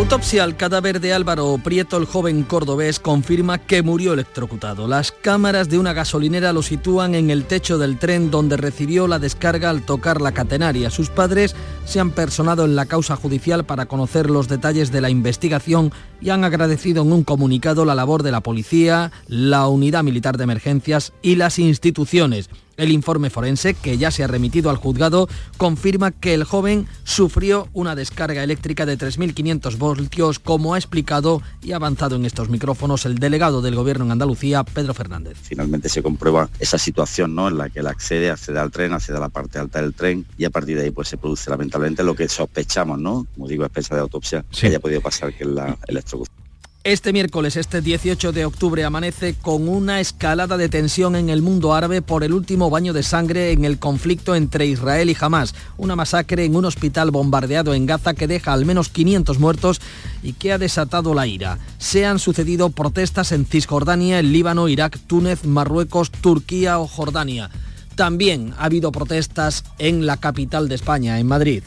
Autopsia al cadáver de Álvaro Prieto, el joven cordobés, confirma que murió electrocutado. Las cámaras de una gasolinera lo sitúan en el techo del tren donde recibió la descarga al tocar la catenaria. Sus padres se han personado en la causa judicial para conocer los detalles de la investigación y han agradecido en un comunicado la labor de la policía, la unidad militar de emergencias y las instituciones. El informe forense, que ya se ha remitido al juzgado, confirma que el joven sufrió una descarga eléctrica de 3.500 voltios, como ha explicado y avanzado en estos micrófonos el delegado del Gobierno en Andalucía, Pedro Fernández. Finalmente se comprueba esa situación ¿no? en la que él accede, accede al tren, accede a la parte alta del tren y a partir de ahí pues se produce lamentablemente lo que sospechamos, ¿no? como digo, a de autopsia, que haya podido pasar, que la electrocución. Este miércoles, este 18 de octubre, amanece con una escalada de tensión en el mundo árabe por el último baño de sangre en el conflicto entre Israel y Hamas. Una masacre en un hospital bombardeado en Gaza que deja al menos 500 muertos y que ha desatado la ira. Se han sucedido protestas en Cisjordania, el Líbano, Irak, Túnez, Marruecos, Turquía o Jordania. También ha habido protestas en la capital de España, en Madrid.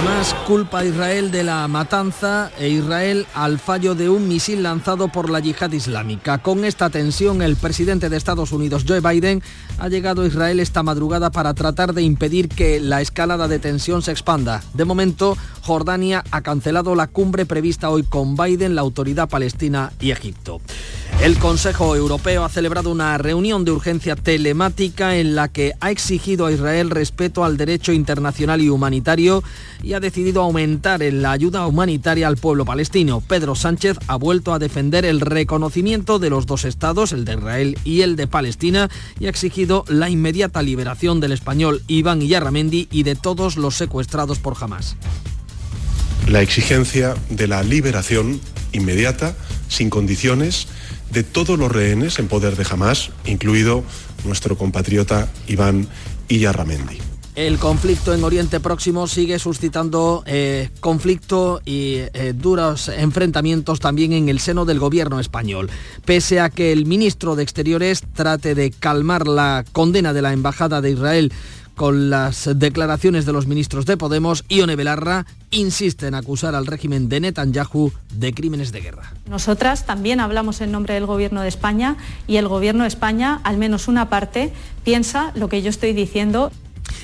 Hamas culpa a Israel de la matanza e Israel al fallo de un misil lanzado por la yihad islámica. Con esta tensión, el presidente de Estados Unidos, Joe Biden, ha llegado a Israel esta madrugada para tratar de impedir que la escalada de tensión se expanda. De momento, Jordania ha cancelado la cumbre prevista hoy con Biden, la autoridad palestina y Egipto. El Consejo Europeo ha celebrado una reunión de urgencia telemática en la que ha exigido a Israel respeto al derecho internacional y humanitario ha decidido aumentar la ayuda humanitaria al pueblo palestino. Pedro Sánchez ha vuelto a defender el reconocimiento de los dos estados, el de Israel y el de Palestina, y ha exigido la inmediata liberación del español Iván Iyarramendi y de todos los secuestrados por Hamas. La exigencia de la liberación inmediata, sin condiciones, de todos los rehenes en poder de Hamas, incluido nuestro compatriota Iván Iyarramendi. El conflicto en Oriente Próximo sigue suscitando eh, conflicto y eh, duros enfrentamientos también en el seno del gobierno español. Pese a que el ministro de Exteriores trate de calmar la condena de la Embajada de Israel con las declaraciones de los ministros de Podemos, Ione Belarra insiste en acusar al régimen de Netanyahu de crímenes de guerra. Nosotras también hablamos en nombre del Gobierno de España y el Gobierno de España, al menos una parte, piensa lo que yo estoy diciendo.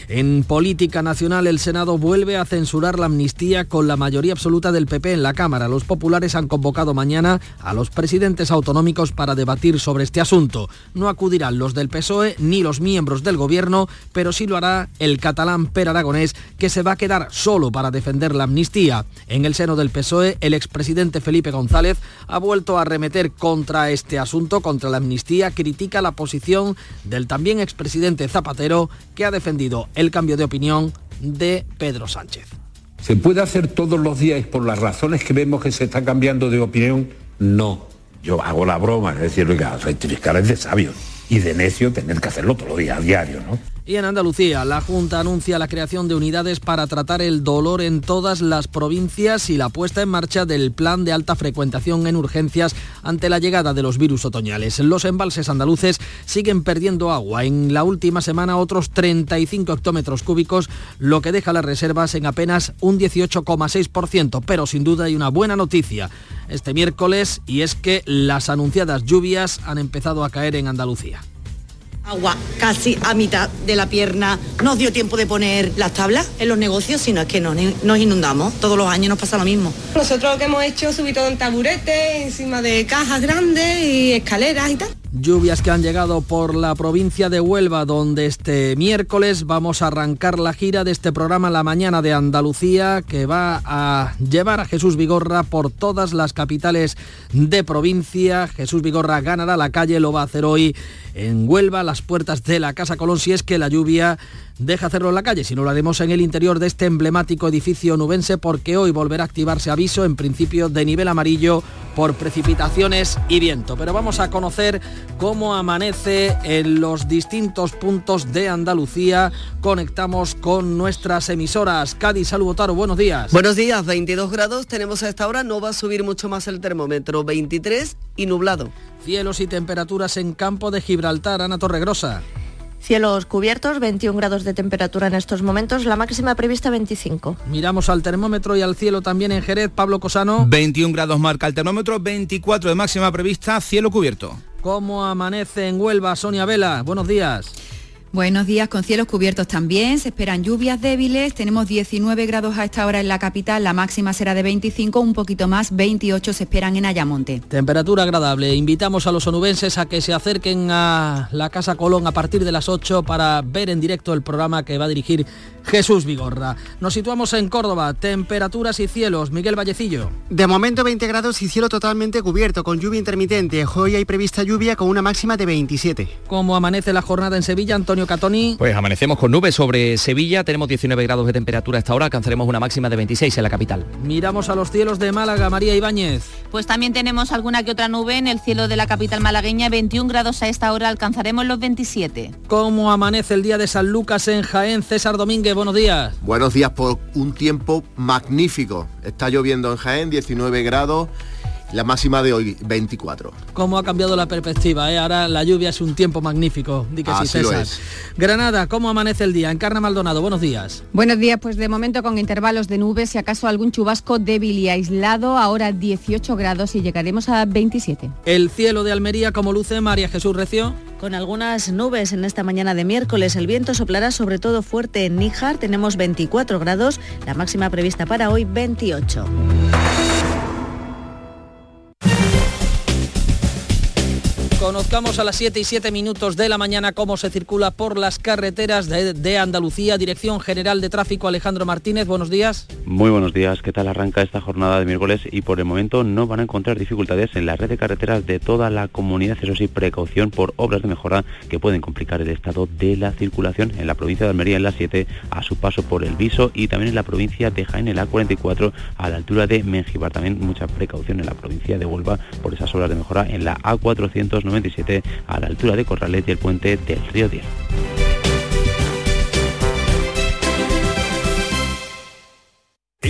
En política nacional, el Senado vuelve a censurar la amnistía con la mayoría absoluta del PP en la Cámara. Los populares han convocado mañana a los presidentes autonómicos para debatir sobre este asunto. No acudirán los del PSOE ni los miembros del Gobierno, pero sí lo hará el catalán Per Aragonés, que se va a quedar solo para defender la amnistía. En el seno del PSOE, el expresidente Felipe González ha vuelto a arremeter contra este asunto, contra la amnistía, critica la posición del también expresidente Zapatero, que ha defendido el cambio de opinión de Pedro Sánchez. ¿Se puede hacer todos los días por las razones que vemos que se está cambiando de opinión? No. Yo hago la broma, es decir, oiga, rectificar es de sabio y de necio tener que hacerlo todos los días, a diario, ¿no? Y en Andalucía, la Junta anuncia la creación de unidades para tratar el dolor en todas las provincias y la puesta en marcha del plan de alta frecuentación en urgencias ante la llegada de los virus otoñales. Los embalses andaluces siguen perdiendo agua. En la última semana otros 35 hectómetros cúbicos, lo que deja las reservas en apenas un 18,6%. Pero sin duda hay una buena noticia este miércoles y es que las anunciadas lluvias han empezado a caer en Andalucía agua casi a mitad de la pierna. Nos dio tiempo de poner las tablas en los negocios, sino es que nos, inundamos. Todos los años nos pasa lo mismo. Nosotros lo que hemos hecho subir todo en taburetes, encima de cajas grandes y escaleras y tal. Lluvias que han llegado por la provincia de Huelva, donde este miércoles vamos a arrancar la gira de este programa La Mañana de Andalucía, que va a llevar a Jesús Vigorra por todas las capitales de provincia. Jesús Vigorra ganará la calle, lo va a hacer hoy en Huelva, las puertas de la Casa Colón, si es que la lluvia deja hacerlo en la calle, si no lo haremos en el interior de este emblemático edificio nubense porque hoy volverá a activarse aviso en principio de nivel amarillo por precipitaciones y viento. Pero vamos a conocer cómo amanece en los distintos puntos de Andalucía. Conectamos con nuestras emisoras. Cádiz, Saludotaro, buenos días. Buenos días, 22 grados tenemos a esta hora, no va a subir mucho más el termómetro, 23 y nublado. Cielos y temperaturas en campo de Gibraltar, Ana Torregrosa. Cielos cubiertos, 21 grados de temperatura en estos momentos, la máxima prevista 25. Miramos al termómetro y al cielo también en Jerez, Pablo Cosano. 21 grados marca el termómetro, 24 de máxima prevista, cielo cubierto. ¿Cómo amanece en Huelva, Sonia Vela? Buenos días. Buenos días, con cielos cubiertos también, se esperan lluvias débiles, tenemos 19 grados a esta hora en la capital, la máxima será de 25, un poquito más, 28 se esperan en Ayamonte. Temperatura agradable, invitamos a los onubenses a que se acerquen a la Casa Colón a partir de las 8 para ver en directo el programa que va a dirigir Jesús Vigorra. Nos situamos en Córdoba, temperaturas y cielos, Miguel Vallecillo. De momento 20 grados y cielo totalmente cubierto, con lluvia intermitente, hoy hay prevista lluvia con una máxima de 27. ¿Cómo amanece la jornada en Sevilla, Antonio Catoni. Pues amanecemos con nubes sobre Sevilla, tenemos 19 grados de temperatura hasta ahora, alcanzaremos una máxima de 26 en la capital. Miramos a los cielos de Málaga, María Ibáñez. Pues también tenemos alguna que otra nube en el cielo de la capital malagueña, 21 grados a esta hora, alcanzaremos los 27. ¿Cómo amanece el día de San Lucas en Jaén? César Domínguez, buenos días. Buenos días por un tiempo magnífico. Está lloviendo en Jaén, 19 grados la máxima de hoy 24. ¿Cómo ha cambiado la perspectiva? Eh? Ahora la lluvia es un tiempo magnífico. Di que sí, César. Granada, ¿cómo amanece el día? Encarna Maldonado, buenos días. Buenos días, pues de momento con intervalos de nubes, si acaso algún chubasco débil y aislado, ahora 18 grados y llegaremos a 27. El cielo de Almería, ¿cómo luce María Jesús Recio? Con algunas nubes en esta mañana de miércoles, el viento soplará sobre todo fuerte en Níjar, tenemos 24 grados, la máxima prevista para hoy 28. Conozcamos a las 7 y 7 minutos de la mañana cómo se circula por las carreteras de, Andalucía. Dirección General de Tráfico Alejandro Martínez, buenos días. Muy buenos días, ¿qué tal arranca esta jornada de miércoles? Y por el momento no van a encontrar dificultades en la red de carreteras de toda la comunidad, eso sí, precaución por obras de mejora que pueden complicar el estado de la circulación en la provincia de Almería en la 7 a su paso por el Viso y también en la provincia de Jaén en la 44 a la altura de Mengibar. También mucha precaución en la provincia de Huelva por esas obras de mejora en la A400 97 a la altura de Corrales y el puente del río Diel.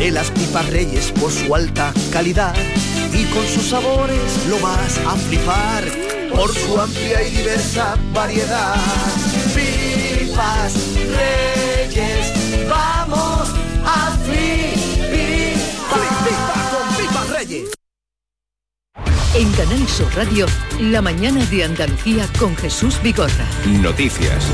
de las pipas Reyes por su alta calidad y con sus sabores lo vas a flipar por su amplia y diversa variedad. Pipas Reyes, vamos a flipar. con Pipas Reyes. En Canal Sur Radio, la mañana de Andalucía con Jesús Bigorra. Noticias.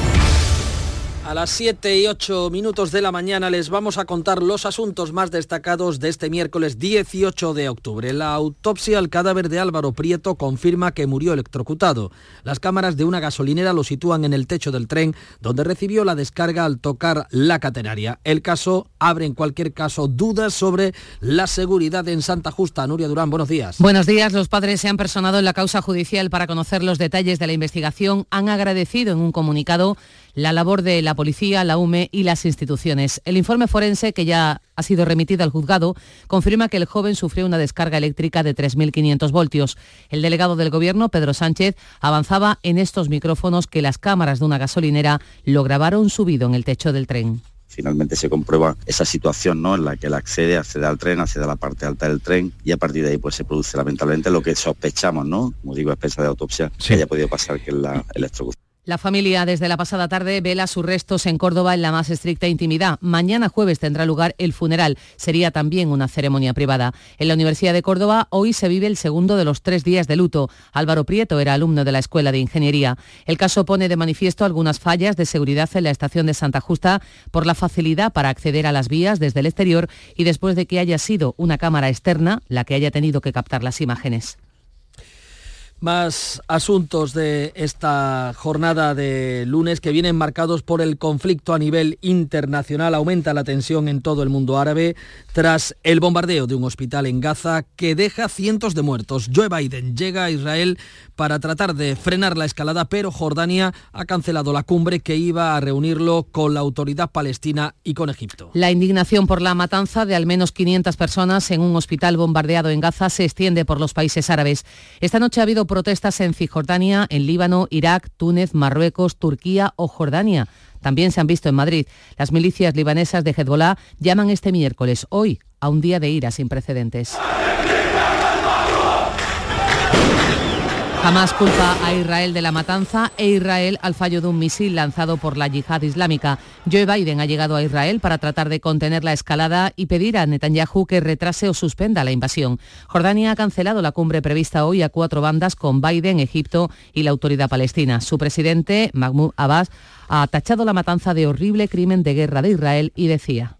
A las 7 y 8 minutos de la mañana les vamos a contar los asuntos más destacados de este miércoles 18 de octubre. La autopsia al cadáver de Álvaro Prieto confirma que murió electrocutado. Las cámaras de una gasolinera lo sitúan en el techo del tren donde recibió la descarga al tocar la catenaria. El caso abre en cualquier caso dudas sobre la seguridad en Santa Justa. Nuria Durán, buenos días. Buenos días. Los padres se han personado en la causa judicial para conocer los detalles de la investigación. Han agradecido en un comunicado la labor de la policía, la UME y las instituciones. El informe forense, que ya ha sido remitido al juzgado, confirma que el joven sufrió una descarga eléctrica de 3.500 voltios. El delegado del Gobierno, Pedro Sánchez, avanzaba en estos micrófonos que las cámaras de una gasolinera lo grabaron subido en el techo del tren finalmente se comprueba esa situación ¿no? en la que él accede, accede al tren, accede a la parte alta del tren y a partir de ahí pues se produce lamentablemente lo que sospechamos, ¿no? Como digo, espesa de autopsia, que haya podido pasar que es la electrocución. La familia desde la pasada tarde vela sus restos en Córdoba en la más estricta intimidad. Mañana jueves tendrá lugar el funeral. Sería también una ceremonia privada. En la Universidad de Córdoba hoy se vive el segundo de los tres días de luto. Álvaro Prieto era alumno de la Escuela de Ingeniería. El caso pone de manifiesto algunas fallas de seguridad en la estación de Santa Justa por la facilidad para acceder a las vías desde el exterior y después de que haya sido una cámara externa la que haya tenido que captar las imágenes. Más asuntos de esta jornada de lunes que vienen marcados por el conflicto a nivel internacional. Aumenta la tensión en todo el mundo árabe tras el bombardeo de un hospital en Gaza que deja cientos de muertos. Joe Biden llega a Israel para tratar de frenar la escalada, pero Jordania ha cancelado la cumbre que iba a reunirlo con la autoridad palestina y con Egipto. La indignación por la matanza de al menos 500 personas en un hospital bombardeado en Gaza se extiende por los países árabes. Esta noche ha habido protestas en Cisjordania, en Líbano, Irak, Túnez, Marruecos, Turquía o Jordania. También se han visto en Madrid. Las milicias libanesas de Hezbollah llaman este miércoles, hoy, a un día de ira sin precedentes. Jamás culpa a Israel de la matanza e Israel al fallo de un misil lanzado por la yihad islámica. Joe Biden ha llegado a Israel para tratar de contener la escalada y pedir a Netanyahu que retrase o suspenda la invasión. Jordania ha cancelado la cumbre prevista hoy a cuatro bandas con Biden, Egipto y la autoridad palestina. Su presidente, Mahmoud Abbas, ha tachado la matanza de horrible crimen de guerra de Israel y decía.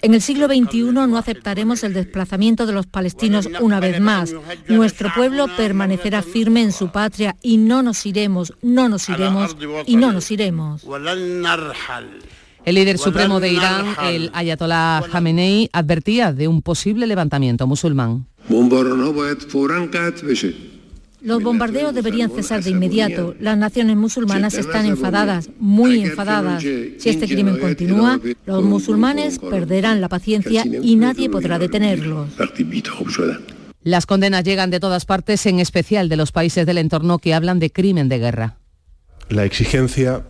En el siglo XXI no aceptaremos el desplazamiento de los palestinos una vez más. Nuestro pueblo permanecerá firme en su patria y no nos iremos, no nos iremos y no nos iremos. El líder supremo de Irán, el ayatollah Khamenei, advertía de un posible levantamiento musulmán. Los bombardeos deberían cesar de inmediato. Las naciones musulmanas están enfadadas, muy enfadadas. Si este crimen continúa, los musulmanes perderán la paciencia y nadie podrá detenerlos. Las condenas llegan de todas partes, en especial de los países del entorno que hablan de crimen de guerra. La exigencia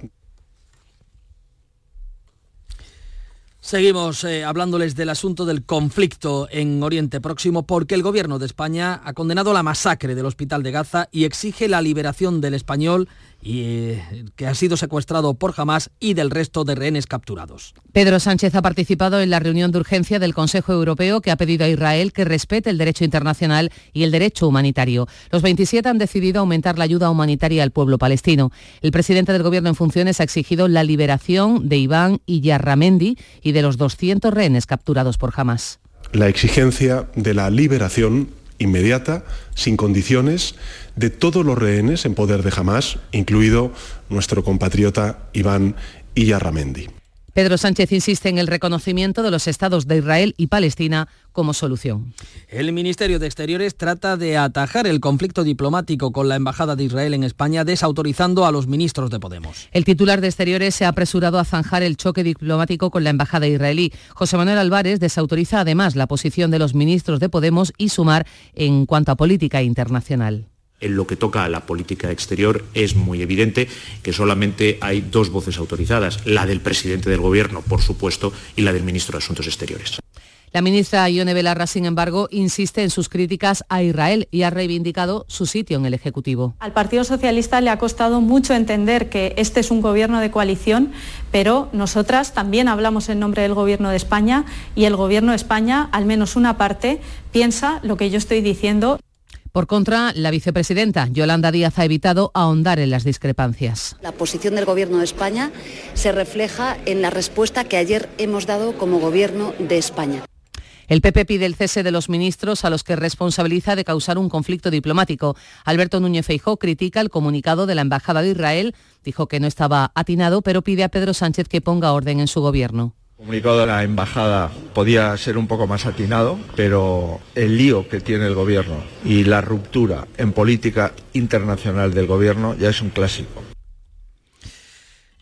Seguimos eh, hablándoles del asunto del conflicto en Oriente Próximo porque el gobierno de España ha condenado la masacre del hospital de Gaza y exige la liberación del español y, que ha sido secuestrado por Hamas y del resto de rehenes capturados. Pedro Sánchez ha participado en la reunión de urgencia del Consejo Europeo que ha pedido a Israel que respete el derecho internacional y el derecho humanitario. Los 27 han decidido aumentar la ayuda humanitaria al pueblo palestino. El presidente del Gobierno en funciones ha exigido la liberación de Iván y Yarramendi y de los 200 rehenes capturados por Hamas. La exigencia de la liberación inmediata, sin condiciones, de todos los rehenes en poder de Hamas, incluido nuestro compatriota Iván Iyarramendi. Pedro Sánchez insiste en el reconocimiento de los estados de Israel y Palestina como solución. El Ministerio de Exteriores trata de atajar el conflicto diplomático con la Embajada de Israel en España, desautorizando a los ministros de Podemos. El titular de Exteriores se ha apresurado a zanjar el choque diplomático con la Embajada israelí. José Manuel Álvarez desautoriza además la posición de los ministros de Podemos y Sumar en cuanto a política internacional. En lo que toca a la política exterior es muy evidente que solamente hay dos voces autorizadas, la del presidente del Gobierno, por supuesto, y la del ministro de Asuntos Exteriores. La ministra Ione Belarra, sin embargo, insiste en sus críticas a Israel y ha reivindicado su sitio en el Ejecutivo. Al Partido Socialista le ha costado mucho entender que este es un gobierno de coalición, pero nosotras también hablamos en nombre del Gobierno de España y el Gobierno de España, al menos una parte, piensa lo que yo estoy diciendo. Por contra, la vicepresidenta Yolanda Díaz ha evitado ahondar en las discrepancias. La posición del Gobierno de España se refleja en la respuesta que ayer hemos dado como Gobierno de España. El PP pide el cese de los ministros a los que responsabiliza de causar un conflicto diplomático. Alberto Núñez Feijó critica el comunicado de la Embajada de Israel, dijo que no estaba atinado, pero pide a Pedro Sánchez que ponga orden en su gobierno. Comunicado de la embajada podía ser un poco más atinado, pero el lío que tiene el gobierno y la ruptura en política internacional del gobierno ya es un clásico.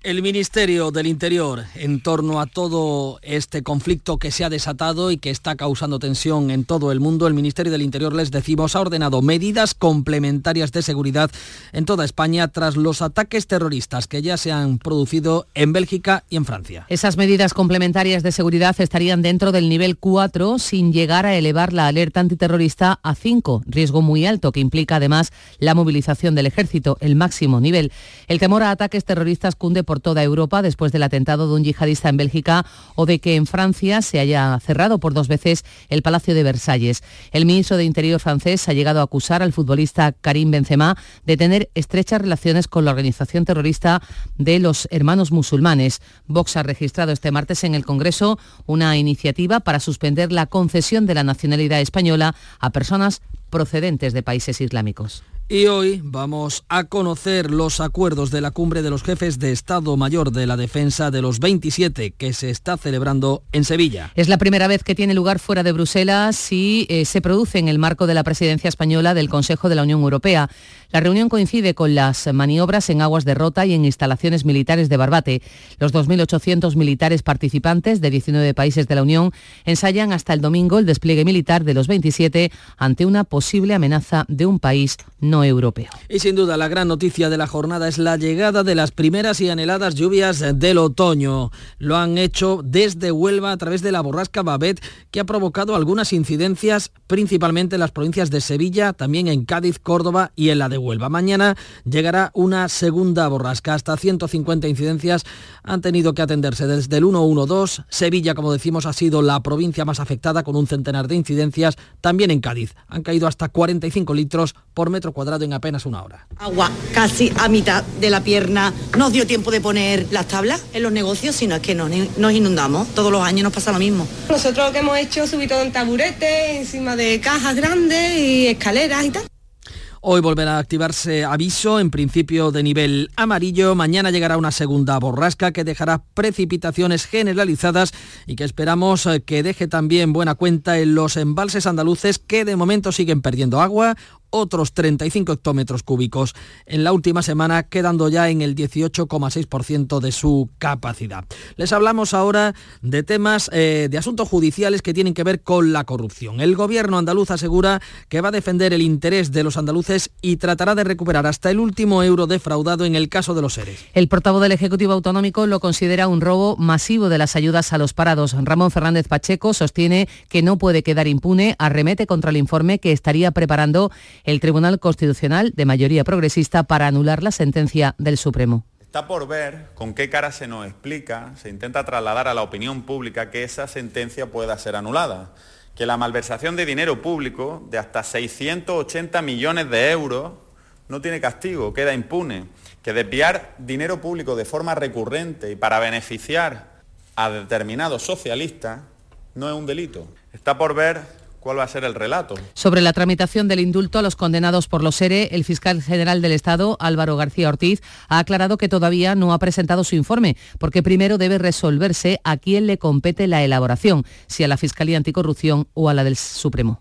El Ministerio del Interior, en torno a todo este conflicto que se ha desatado y que está causando tensión en todo el mundo, el Ministerio del Interior, les decimos, ha ordenado medidas complementarias de seguridad en toda España tras los ataques terroristas que ya se han producido en Bélgica y en Francia. Esas medidas complementarias de seguridad estarían dentro del nivel 4 sin llegar a elevar la alerta antiterrorista a 5, riesgo muy alto que implica además la movilización del ejército, el máximo nivel. El temor a ataques terroristas cunde por toda Europa después del atentado de un yihadista en Bélgica o de que en Francia se haya cerrado por dos veces el Palacio de Versalles. El ministro de Interior francés ha llegado a acusar al futbolista Karim Benzema de tener estrechas relaciones con la organización terrorista de los hermanos musulmanes. Vox ha registrado este martes en el Congreso una iniciativa para suspender la concesión de la nacionalidad española a personas procedentes de países islámicos. Y hoy vamos a conocer los acuerdos de la cumbre de los jefes de Estado Mayor de la Defensa de los 27 que se está celebrando en Sevilla. Es la primera vez que tiene lugar fuera de Bruselas y eh, se produce en el marco de la presidencia española del Consejo de la Unión Europea. La reunión coincide con las maniobras en aguas de Rota y en instalaciones militares de Barbate. Los 2.800 militares participantes de 19 países de la Unión ensayan hasta el domingo el despliegue militar de los 27 ante una posible amenaza de un país no europeo. Y sin duda la gran noticia de la jornada es la llegada de las primeras y anheladas lluvias del otoño. Lo han hecho desde Huelva a través de la borrasca Babet que ha provocado algunas incidencias principalmente en las provincias de Sevilla, también en Cádiz, Córdoba y en la de Huelva. Mañana llegará una segunda borrasca. Hasta 150 incidencias han tenido que atenderse desde el 112. Sevilla, como decimos, ha sido la provincia más afectada con un centenar de incidencias. También en Cádiz han caído hasta 45 litros por metro cuadrado en apenas una hora. Agua casi a mitad de la pierna. Nos dio tiempo de poner las tablas en los negocios, sino es que nos, nos inundamos. Todos los años nos pasa lo mismo. Nosotros lo que hemos hecho es subir todo en taburetes, encima de cajas grandes y escaleras y tal. Hoy volverá a activarse aviso en principio de nivel amarillo. Mañana llegará una segunda borrasca que dejará precipitaciones generalizadas y que esperamos eh, que deje también buena cuenta en los embalses andaluces que de momento siguen perdiendo agua otros 35 hectómetros cúbicos en la última semana, quedando ya en el 18,6% de su capacidad. Les hablamos ahora de temas eh, de asuntos judiciales que tienen que ver con la corrupción. El gobierno andaluz asegura que va a defender el interés de los andaluces y tratará de recuperar hasta el último euro defraudado en el caso de los seres. El portavoz del Ejecutivo Autonómico lo considera un robo masivo de las ayudas a los parados. Ramón Fernández Pacheco sostiene que no puede quedar impune, arremete contra el informe que estaría preparando el Tribunal Constitucional de mayoría progresista para anular la sentencia del Supremo. Está por ver con qué cara se nos explica, se intenta trasladar a la opinión pública que esa sentencia pueda ser anulada, que la malversación de dinero público de hasta 680 millones de euros no tiene castigo, queda impune, que desviar dinero público de forma recurrente y para beneficiar a determinados socialistas no es un delito. Está por ver cuál va a ser el relato. Sobre la tramitación del indulto a los condenados por los ERE, el fiscal general del Estado, Álvaro García Ortiz, ha aclarado que todavía no ha presentado su informe, porque primero debe resolverse a quién le compete la elaboración, si a la Fiscalía Anticorrupción o a la del Supremo.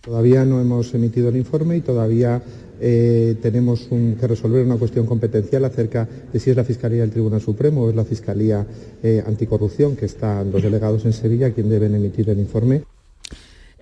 Todavía no hemos emitido el informe y todavía eh, tenemos que resolver una cuestión competencial acerca de si es la Fiscalía del Tribunal Supremo o es la Fiscalía eh, Anticorrupción, que están los delegados en Sevilla, quien deben emitir el informe.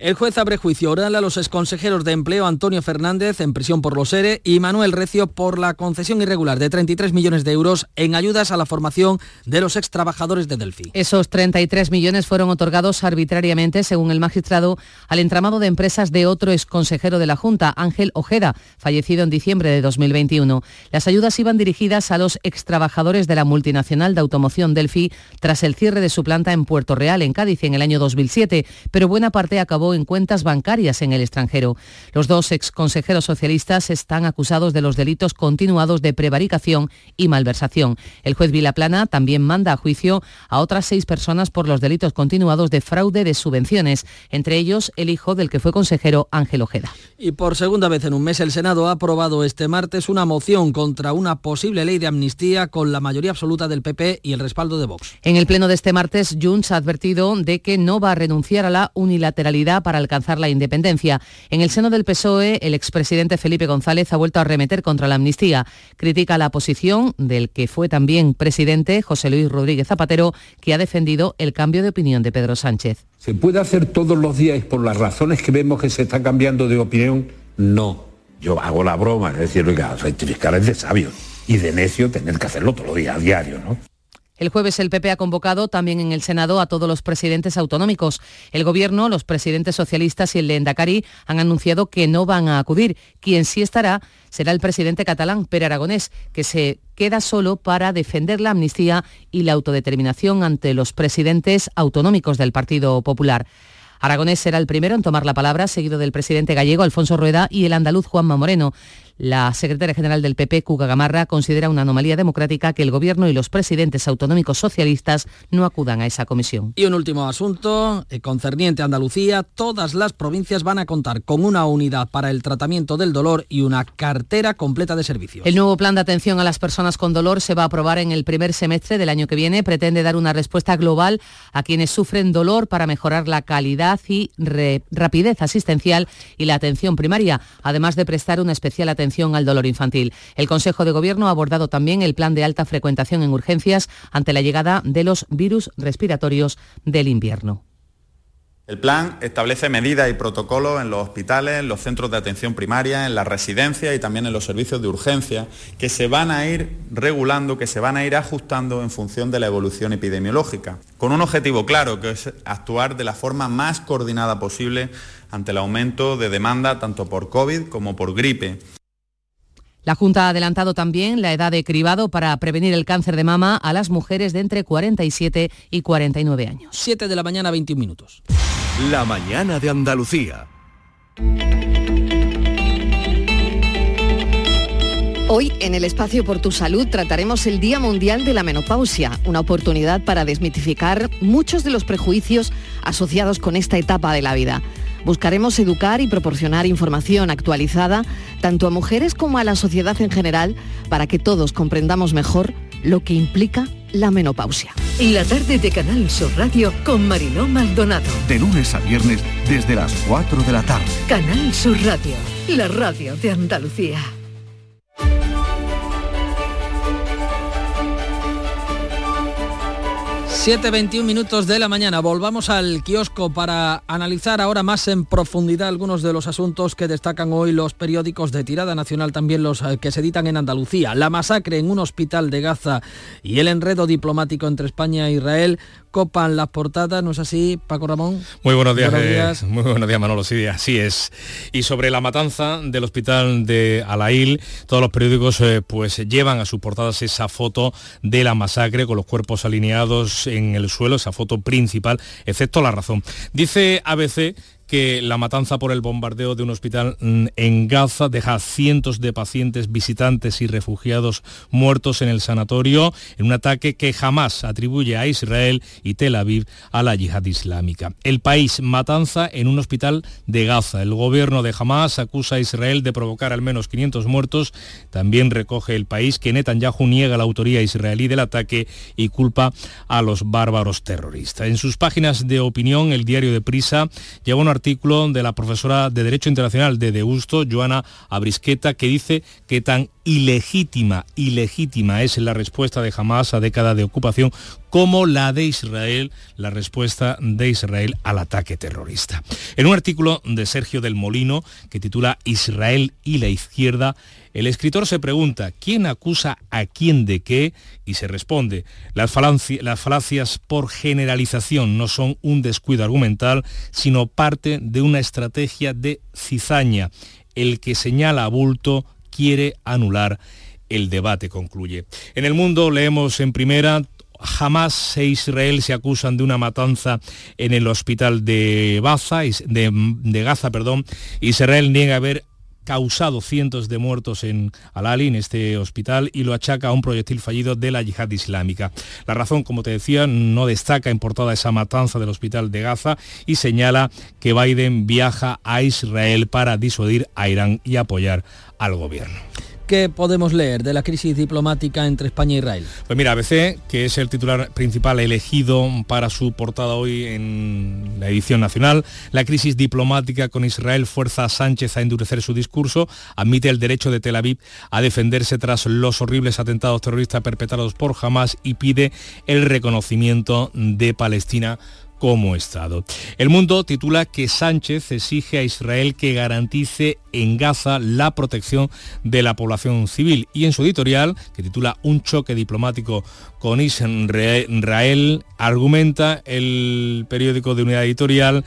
El juez abre juicio oral a los exconsejeros de empleo Antonio Fernández en prisión por los ERE y Manuel Recio por la concesión irregular de 33 millones de euros en ayudas a la formación de los extrabajadores de Delphi. Esos 33 millones fueron otorgados arbitrariamente, según el magistrado, al entramado de empresas de otro exconsejero de la Junta, Ángel Ojeda, fallecido en diciembre de 2021. Las ayudas iban dirigidas a los extrabajadores de la multinacional de automoción Delphi tras el cierre de su planta en Puerto Real, en Cádiz, en el año 2007, pero buena parte acabó en cuentas bancarias en el extranjero. Los dos exconsejeros socialistas están acusados de los delitos continuados de prevaricación y malversación. El juez Vilaplana también manda a juicio a otras seis personas por los delitos continuados de fraude de subvenciones, entre ellos el hijo del que fue consejero Ángel Ojeda. Y por segunda vez en un mes el Senado ha aprobado este martes una moción contra una posible ley de amnistía con la mayoría absoluta del PP y el respaldo de Vox. En el pleno de este martes, Junts ha advertido de que no va a renunciar a la unilateralidad para alcanzar la independencia. En el seno del PSOE, el expresidente Felipe González ha vuelto a arremeter contra la amnistía. Critica la posición del que fue también presidente, José Luis Rodríguez Zapatero, que ha defendido el cambio de opinión de Pedro Sánchez. ¿Se puede hacer todos los días por las razones que vemos que se está cambiando de opinión? No. Yo hago la broma, es decir, oiga, rectificar es de sabio y de necio tener que hacerlo todos los días, a diario, ¿no? El jueves el PP ha convocado también en el Senado a todos los presidentes autonómicos. El Gobierno, los presidentes socialistas y el Endacari han anunciado que no van a acudir. Quien sí estará será el presidente catalán, Pere Aragonés, que se queda solo para defender la amnistía y la autodeterminación ante los presidentes autonómicos del Partido Popular. Aragonés será el primero en tomar la palabra, seguido del presidente gallego Alfonso Rueda y el andaluz Juanma Moreno. La secretaria general del PP, Cuca Gamarra, considera una anomalía democrática que el Gobierno y los presidentes autonómicos socialistas no acudan a esa comisión. Y un último asunto, eh, concerniente a Andalucía. Todas las provincias van a contar con una unidad para el tratamiento del dolor y una cartera completa de servicios. El nuevo plan de atención a las personas con dolor se va a aprobar en el primer semestre del año que viene. Pretende dar una respuesta global a quienes sufren dolor para mejorar la calidad y rapidez asistencial y la atención primaria, además de prestar una especial atención al dolor infantil. El Consejo de Gobierno ha abordado también el plan de alta frecuentación en urgencias ante la llegada de los virus respiratorios del invierno. El plan establece medidas y protocolos en los hospitales, en los centros de atención primaria, en las residencias y también en los servicios de urgencia que se van a ir regulando, que se van a ir ajustando en función de la evolución epidemiológica, con un objetivo claro, que es actuar de la forma más coordinada posible ante el aumento de demanda tanto por COVID como por gripe. La Junta ha adelantado también la edad de cribado para prevenir el cáncer de mama a las mujeres de entre 47 y 49 años. 7 de la mañana, 21 minutos. La mañana de Andalucía. Hoy en el espacio Por tu Salud trataremos el Día Mundial de la Menopausia, una oportunidad para desmitificar muchos de los prejuicios asociados con esta etapa de la vida. Buscaremos educar y proporcionar información actualizada tanto a mujeres como a la sociedad en general para que todos comprendamos mejor lo que implica la menopausia. La tarde de Canal Sur Radio con Mariló Maldonado. De lunes a viernes desde las 4 de la tarde. Canal Sur Radio, la radio de Andalucía. 7.21 minutos de la mañana. Volvamos al kiosco para analizar ahora más en profundidad algunos de los asuntos que destacan hoy los periódicos de tirada nacional, también los eh, que se editan en Andalucía. La masacre en un hospital de Gaza y el enredo diplomático entre España e Israel copan las portadas, ¿no es así, Paco Ramón? Muy buenos días, eh, muy buenos días, Manolo, sí, así es. Y sobre la matanza del hospital de Alail, todos los periódicos eh, pues llevan a sus portadas esa foto de la masacre con los cuerpos alineados en el suelo, esa foto principal, excepto la razón. Dice ABC que la matanza por el bombardeo de un hospital mm, en Gaza deja cientos de pacientes, visitantes y refugiados muertos en el sanatorio en un ataque que jamás atribuye a Israel y Tel Aviv a la yihad islámica. El país matanza en un hospital de Gaza. El gobierno de Hamas acusa a Israel de provocar al menos 500 muertos. También recoge el país que Netanyahu niega la autoría israelí del ataque y culpa a los bárbaros terroristas. En sus páginas de opinión, el diario de Prisa lleva una artículo de la profesora de Derecho Internacional de Deusto, Joana Abrisqueta, que dice que tan ilegítima, ilegítima es la respuesta de Hamas a década de ocupación como la de Israel, la respuesta de Israel al ataque terrorista. En un artículo de Sergio del Molino que titula Israel y la izquierda, el escritor se pregunta quién acusa a quién de qué y se responde, las, las falacias por generalización no son un descuido argumental, sino parte de una estrategia de cizaña. El que señala a bulto quiere anular el debate, concluye. En el mundo leemos en primera Jamás e Israel se acusan de una matanza en el hospital de, Baza, de, de Gaza. Perdón. Israel niega haber causado cientos de muertos en Al-Ali, en este hospital, y lo achaca a un proyectil fallido de la yihad islámica. La razón, como te decía, no destaca en portada esa matanza del hospital de Gaza y señala que Biden viaja a Israel para disuadir a Irán y apoyar al gobierno. ¿Qué podemos leer de la crisis diplomática entre España e Israel? Pues mira, ABC, que es el titular principal elegido para su portada hoy en la edición nacional, la crisis diplomática con Israel fuerza a Sánchez a endurecer su discurso, admite el derecho de Tel Aviv a defenderse tras los horribles atentados terroristas perpetrados por Hamas y pide el reconocimiento de Palestina como Estado. El mundo titula que Sánchez exige a Israel que garantice en Gaza la protección de la población civil y en su editorial, que titula Un choque diplomático con Israel, argumenta el periódico de unidad editorial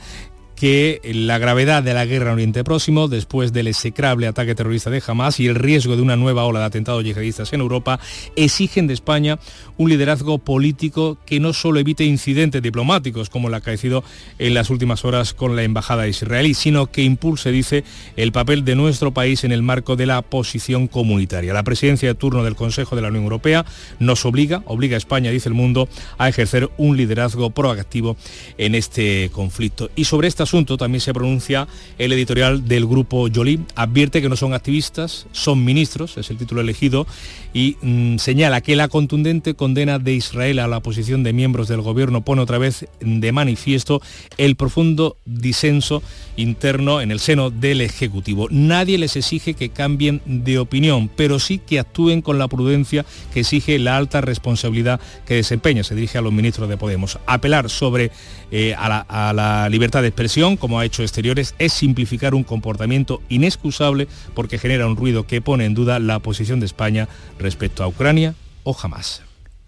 que la gravedad de la guerra en Oriente Próximo, después del execrable ataque terrorista de Hamas y el riesgo de una nueva ola de atentados yihadistas en Europa, exigen de España un liderazgo político que no solo evite incidentes diplomáticos, como el acaecido en las últimas horas con la embajada israelí, sino que impulse, dice, el papel de nuestro país en el marco de la posición comunitaria. La presidencia de turno del Consejo de la Unión Europea nos obliga, obliga a España, dice el mundo, a ejercer un liderazgo proactivo en este conflicto. Y sobre estas asunto también se pronuncia el editorial del grupo Jolie. Advierte que no son activistas, son ministros, es el título elegido, y mm, señala que la contundente condena de Israel a la posición de miembros del gobierno pone otra vez de manifiesto el profundo disenso interno en el seno del Ejecutivo. Nadie les exige que cambien de opinión, pero sí que actúen con la prudencia que exige la alta responsabilidad que desempeña. Se dirige a los ministros de Podemos. Apelar sobre eh, a la libertad de expresión como ha hecho Exteriores, es simplificar un comportamiento inexcusable porque genera un ruido que pone en duda la posición de España respecto a Ucrania o jamás.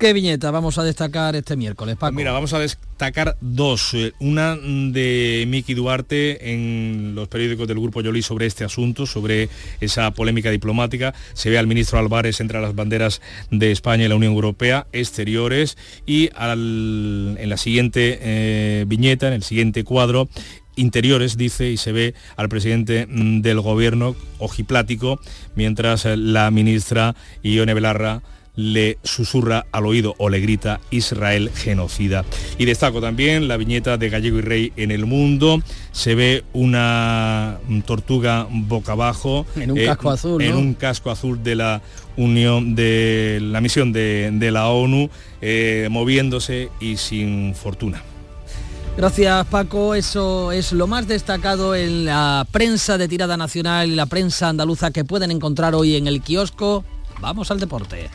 ¿Qué viñeta vamos a destacar este miércoles, Paco? Mira, vamos a destacar dos. Eh, una de Miki Duarte en los periódicos del Grupo Yoli sobre este asunto, sobre esa polémica diplomática. Se ve al ministro Álvarez entre las banderas de España y la Unión Europea, exteriores, y en la siguiente eh, viñeta, en el siguiente cuadro, interiores, dice, y se ve al presidente mm, del gobierno ojiplático, mientras eh, la ministra Ione Belarra le susurra al oído o le grita Israel genocida. Y destaco también la viñeta de Gallego y Rey en el mundo. Se ve una tortuga boca abajo. En un eh, casco azul. En un casco azul de la Unión de la misión de, la ONU, eh, moviéndose y sin fortuna. Gracias Paco, eso es lo más destacado en la prensa de tirada nacional y la prensa andaluza que pueden encontrar hoy en el kiosco. Vamos al deporte.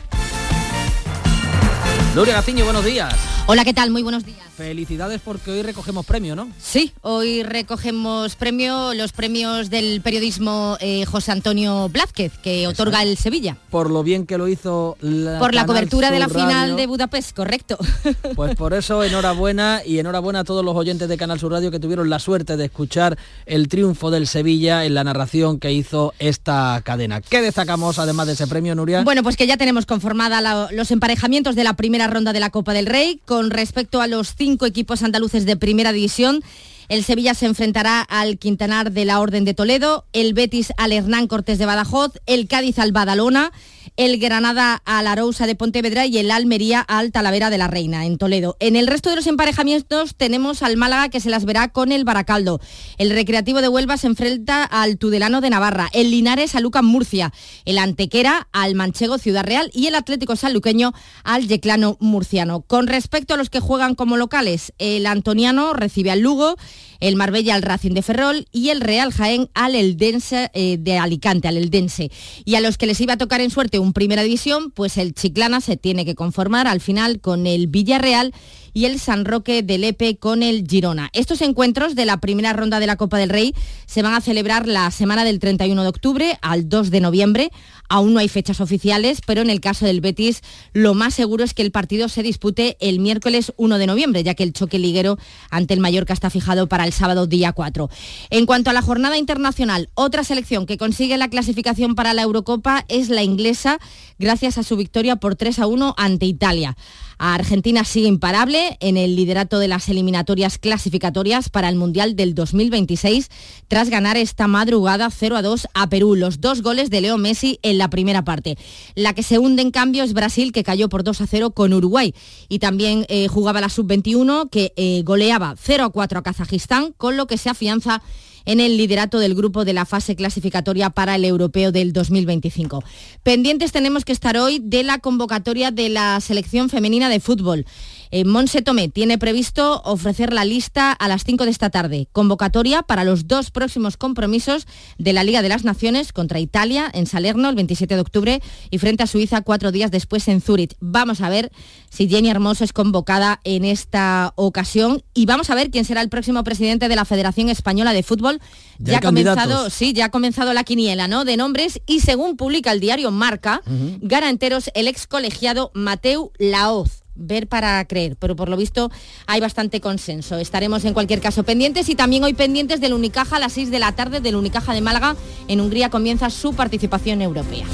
Nuria Gaciño, buenos días. Hola, ¿qué tal? Muy buenos días. Felicidades porque hoy recogemos premio, ¿no? Sí, hoy recogemos premio, los premios del periodismo eh, José Antonio Blázquez, que otorga el Sevilla. Por lo bien que lo hizo la Por la cobertura de la final de Budapest, correcto. Pues por eso enhorabuena y enhorabuena a todos los oyentes de Canal Sur Radio que tuvieron la suerte de escuchar el triunfo del Sevilla en la narración que hizo esta cadena. ¿Qué destacamos además de ese premio, Nuria? Bueno, pues que ya tenemos conformada los emparejamientos de la primera ronda de la Copa del Rey con respecto a los cinco cinco equipos andaluces de primera división. El Sevilla se enfrentará al Quintanar de la Orden de Toledo, el Betis al Hernán Cortés de Badajoz, el Cádiz al Badalona, el Granada a la Arousa de Pontevedra y el Almería al Talavera de la Reina, en Toledo. En el resto de los emparejamientos tenemos al Málaga que se las verá con el Baracaldo. El Recreativo de Huelva se enfrenta al Tudelano de Navarra, el Linares a Lucan Murcia, el Antequera al Manchego Ciudad Real y el Atlético Sanluqueño al Yeclano Murciano. Con respecto a los que juegan como locales, el Antoniano recibe al Lugo, el Marbella al Racing de Ferrol y el Real Jaén al Eldense eh, de Alicante, al Eldense. Y a los que les iba a tocar en suerte un primera división, pues el Chiclana se tiene que conformar al final con el Villarreal y el San Roque de Lepe con el Girona. Estos encuentros de la primera ronda de la Copa del Rey se van a celebrar la semana del 31 de octubre al 2 de noviembre. Aún no hay fechas oficiales, pero en el caso del Betis lo más seguro es que el partido se dispute el miércoles 1 de noviembre, ya que el choque liguero ante el Mallorca está fijado para el sábado día 4. En cuanto a la jornada internacional, otra selección que consigue la clasificación para la Eurocopa es la inglesa, gracias a su victoria por 3 a 1 ante Italia. Argentina sigue imparable en el liderato de las eliminatorias clasificatorias para el Mundial del 2026 tras ganar esta madrugada 0 a 2 a Perú, los dos goles de Leo Messi en la primera parte. La que se hunde en cambio es Brasil que cayó por 2 a 0 con Uruguay y también eh, jugaba la sub-21 que eh, goleaba 0 a 4 a Kazajistán con lo que se afianza en el liderato del grupo de la fase clasificatoria para el europeo del 2025. Pendientes tenemos que estar hoy de la convocatoria de la selección femenina de fútbol. Eh, Monse Tomé tiene previsto ofrecer la lista a las 5 de esta tarde. Convocatoria para los dos próximos compromisos de la Liga de las Naciones contra Italia en Salerno el 27 de octubre y frente a Suiza cuatro días después en Zúrich. Vamos a ver si Jenny Hermoso es convocada en esta ocasión y vamos a ver quién será el próximo presidente de la Federación Española de Fútbol. Ya, ha comenzado, sí, ya ha comenzado la quiniela, ¿no? De nombres y según publica el diario Marca, gana enteros el ex colegiado Mateu Laoz ver para creer, pero por lo visto hay bastante consenso. Estaremos en cualquier caso pendientes y también hoy pendientes del Unicaja a las 6 de la tarde del Unicaja de Málaga. En Hungría comienza su participación europea.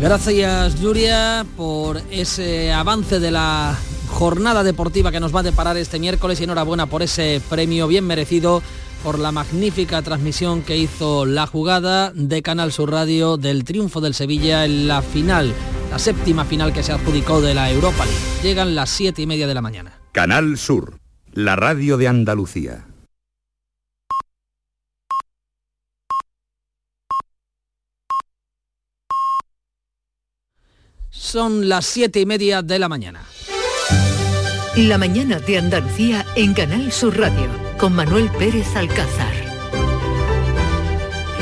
Gracias, Julia, por ese avance de la jornada deportiva que nos va a deparar este miércoles y enhorabuena por ese premio bien merecido por la magnífica transmisión que hizo la jugada de Canal Sur Radio del triunfo del Sevilla en la final, la séptima final que se adjudicó de la Europa League. Llegan las siete y media de la mañana. Canal Sur, la radio de Andalucía. Son las siete y media de la mañana. La mañana de Andalucía en Canal Sur Radio con Manuel Pérez Alcázar.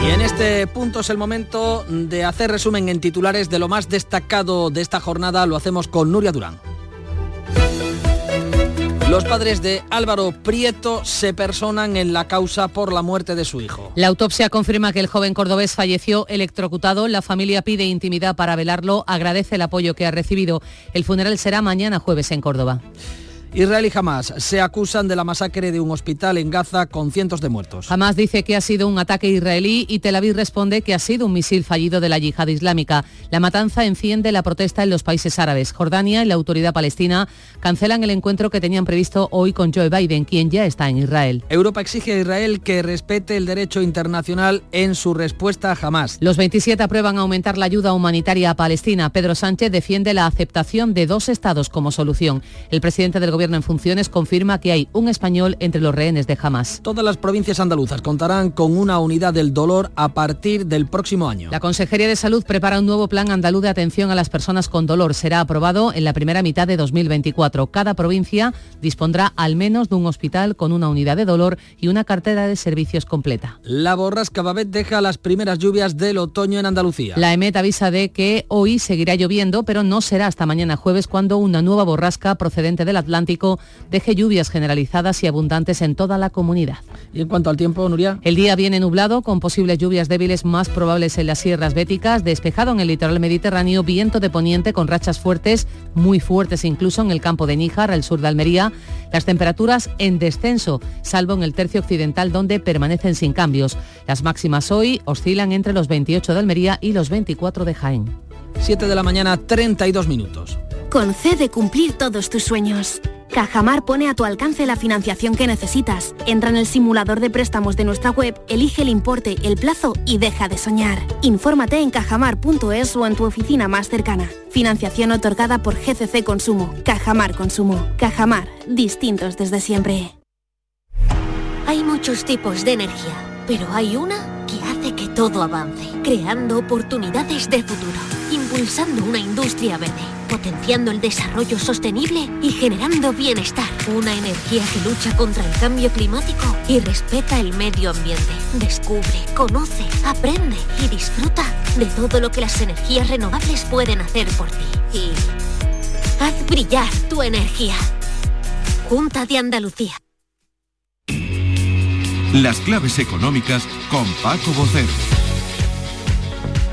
Y en este punto es el momento de hacer resumen en titulares de lo más destacado de esta jornada. Lo hacemos con Nuria Durán. Los padres de Álvaro Prieto se personan en la causa por la muerte de su hijo. La autopsia confirma que el joven cordobés falleció electrocutado. La familia pide intimidad para velarlo. Agradece el apoyo que ha recibido. El funeral será mañana jueves en Córdoba. Israel y Hamas se acusan de la masacre de un hospital en Gaza con cientos de muertos. Hamas dice que ha sido un ataque israelí y Tel Aviv responde que ha sido un misil fallido de la yihad islámica. La matanza enciende la protesta en los países árabes. Jordania y la autoridad palestina cancelan el encuentro que tenían previsto hoy con Joe Biden, quien ya está en Israel. Europa exige a Israel que respete el derecho internacional en su respuesta a Hamas. Los 27 aprueban aumentar la ayuda humanitaria a Palestina. Pedro Sánchez defiende la aceptación de dos estados como solución. El presidente del gobierno en funciones confirma que hay un español entre los rehenes de Hamas. Todas las provincias andaluzas contarán con una unidad del dolor a partir del próximo año. La Consejería de Salud prepara un nuevo plan andaluz de atención a las personas con dolor. Será aprobado en la primera mitad de 2024. Cada provincia dispondrá al menos de un hospital con una unidad de dolor y una cartera de servicios completa. La borrasca Babet deja las primeras lluvias del otoño en Andalucía. La EMET avisa de que hoy seguirá lloviendo, pero no será hasta mañana jueves cuando una nueva borrasca procedente del Atlántico deje lluvias generalizadas y abundantes en toda la comunidad. ¿Y en cuanto al tiempo, Nuria? El día viene nublado, con posibles lluvias débiles más probables en las sierras béticas, despejado en el litoral mediterráneo, viento de poniente con rachas fuertes, muy fuertes incluso en el campo de Níjar, al sur de Almería. Las temperaturas en descenso, salvo en el tercio occidental donde permanecen sin cambios. Las máximas hoy oscilan entre los 28 de Almería y los 24 de Jaén. 7 de la mañana, 32 minutos. Concede cumplir todos tus sueños. Cajamar pone a tu alcance la financiación que necesitas. Entra en el simulador de préstamos de nuestra web, elige el importe, el plazo y deja de soñar. Infórmate en cajamar.es o en tu oficina más cercana. Financiación otorgada por GCC Consumo. Cajamar Consumo. Cajamar. Distintos desde siempre. Hay muchos tipos de energía, pero hay una que hace que todo avance, creando oportunidades de futuro, impulsando una industria verde potenciando el desarrollo sostenible y generando bienestar. Una energía que lucha contra el cambio climático y respeta el medio ambiente. Descubre, conoce, aprende y disfruta de todo lo que las energías renovables pueden hacer por ti. Y haz brillar tu energía. Junta de Andalucía. Las claves económicas con Paco Bocero.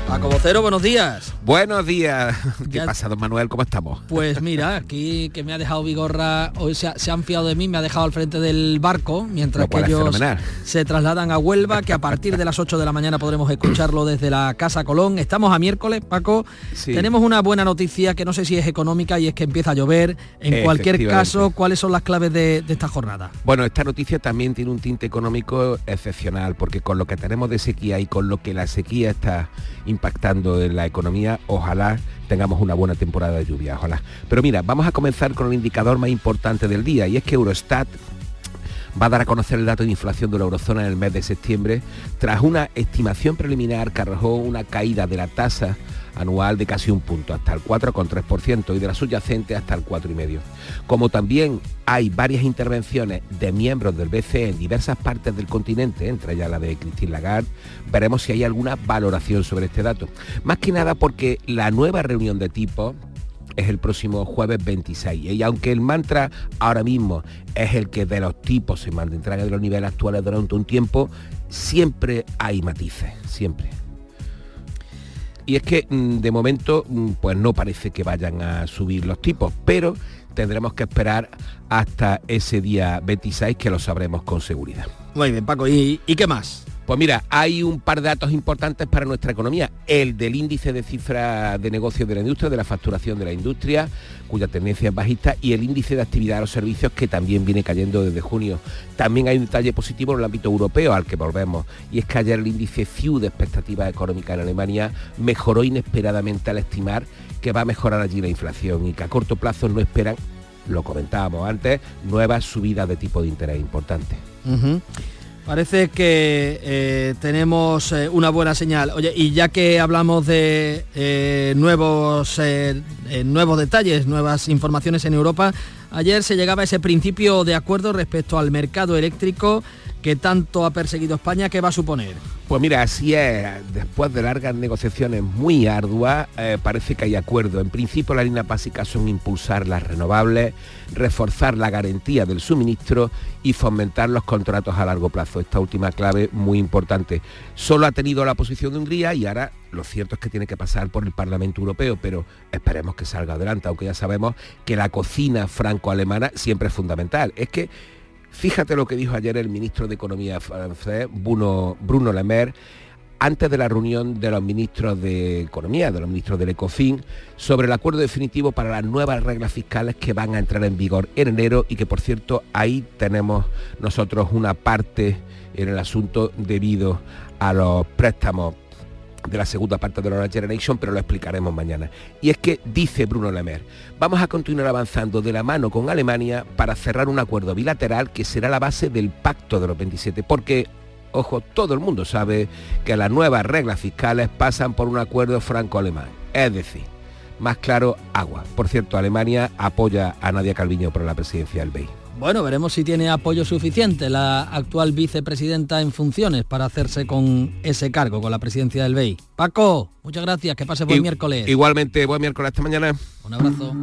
Paco Vocero, buenos días. Buenos días. ¿Qué pasa, don Manuel? ¿Cómo estamos? Pues mira, aquí que me ha dejado Vigorra, hoy se, han fiado de mí, me ha dejado al frente del barco, mientras que ellos se trasladan a Huelva, que a partir de las 8 de la mañana podremos escucharlo desde la Casa Colón. Estamos a miércoles, Paco. Tenemos una buena noticia que no sé si es económica y es que empieza a llover. En cualquier caso, ¿cuáles son las claves de, de esta jornada? Bueno, esta noticia también tiene un tinte económico excepcional, porque con lo que tenemos de sequía y con lo que la sequía está impactando en la economía, ojalá tengamos una buena temporada de lluvia, ojalá. Pero mira, vamos a comenzar con el indicador más importante del día y es que Eurostat va a dar a conocer el dato de inflación de la eurozona en el mes de septiembre, tras una estimación preliminar que arrojó una caída de la tasa anual de casi un punto, hasta el 4,3% y de la subyacente hasta el 4,5%. Como también hay varias intervenciones de miembros del BCE en diversas partes del continente, entre ellas la de Christine Lagarde, veremos si hay alguna valoración sobre este dato. Más que nada porque la nueva reunión de tipos es el próximo jueves 26. Y aunque el mantra ahora mismo es el que de los tipos se mantendrán de los niveles actuales durante un tiempo, siempre hay matices, siempre. Y es que mm, de momento mm, pues no parece que vayan a subir los tipos, pero tendremos que esperar hasta ese día 26 que lo sabremos con seguridad. Muy bien, Paco, ¿y, y qué más? Pues mira, hay un par de datos importantes para nuestra economía. El del índice de cifra de negocios de la industria, de la facturación de la industria, cuya tendencia es bajista, y el índice de actividad de los servicios, que también viene cayendo desde junio. También hay un detalle positivo en el ámbito europeo al que volvemos, y es que ayer el índice FIU de expectativas económicas en Alemania mejoró inesperadamente al estimar que va a mejorar allí la inflación y que a corto plazo no esperan, lo comentábamos antes, nuevas subidas de tipo de interés importantes. Parece que eh, tenemos eh, una buena señal. Oye, y ya que hablamos de eh, nuevos, nuevos detalles, nuevas informaciones en Europa, ayer se llegaba a ese principio de acuerdo respecto al mercado eléctrico que tanto ha perseguido España, ¿qué va a suponer? Pues mira, así es, después de largas negociaciones muy arduas, eh, parece que hay acuerdo. En principio las líneas básicas son impulsar las renovables, reforzar la garantía del suministro y fomentar los contratos a largo plazo. Esta última clave muy importante. Solo ha tenido la posición de Hungría y ahora lo cierto es que tiene que pasar por el Parlamento Europeo, pero esperemos que salga adelante, aunque ya sabemos que la cocina franco-alemana siempre es fundamental. Es que Fíjate lo que dijo ayer el ministro de Economía francés, Bruno, Bruno Le Maire, antes de la reunión de los ministros de Economía, de los ministros del ECOFIN, sobre el acuerdo definitivo para las nuevas reglas fiscales que van a entrar en vigor en enero y que, por cierto, ahí tenemos nosotros una parte en el asunto debido a los préstamos de la segunda parte de la Generation, pero lo explicaremos mañana. Y es que dice Bruno Lemer, vamos a continuar avanzando de la mano con Alemania para cerrar un acuerdo bilateral que será la base del pacto de los 27, porque, ojo, todo el mundo sabe que las nuevas reglas fiscales pasan por un acuerdo franco-alemán. Es decir, más claro, agua. Por cierto, Alemania apoya a Nadia Calviño por la presidencia del BEI. Bueno, veremos si tiene apoyo suficiente la actual vicepresidenta en funciones para hacerse con ese cargo, con la presidencia del BEI. Paco, muchas gracias, que pase buen miércoles. Igualmente, buen miércoles esta mañana. Un abrazo.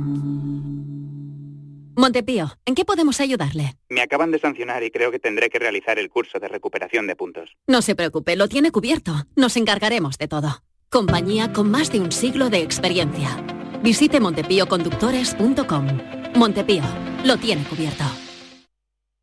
Montepío, ¿en qué podemos ayudarle? Me acaban de sancionar y creo que tendré que realizar el curso de recuperación de puntos. No se preocupe, lo tiene cubierto. Nos encargaremos de todo. Compañía con más de un siglo de experiencia. Visite montepíoconductores.com. Montepío, lo tiene cubierto.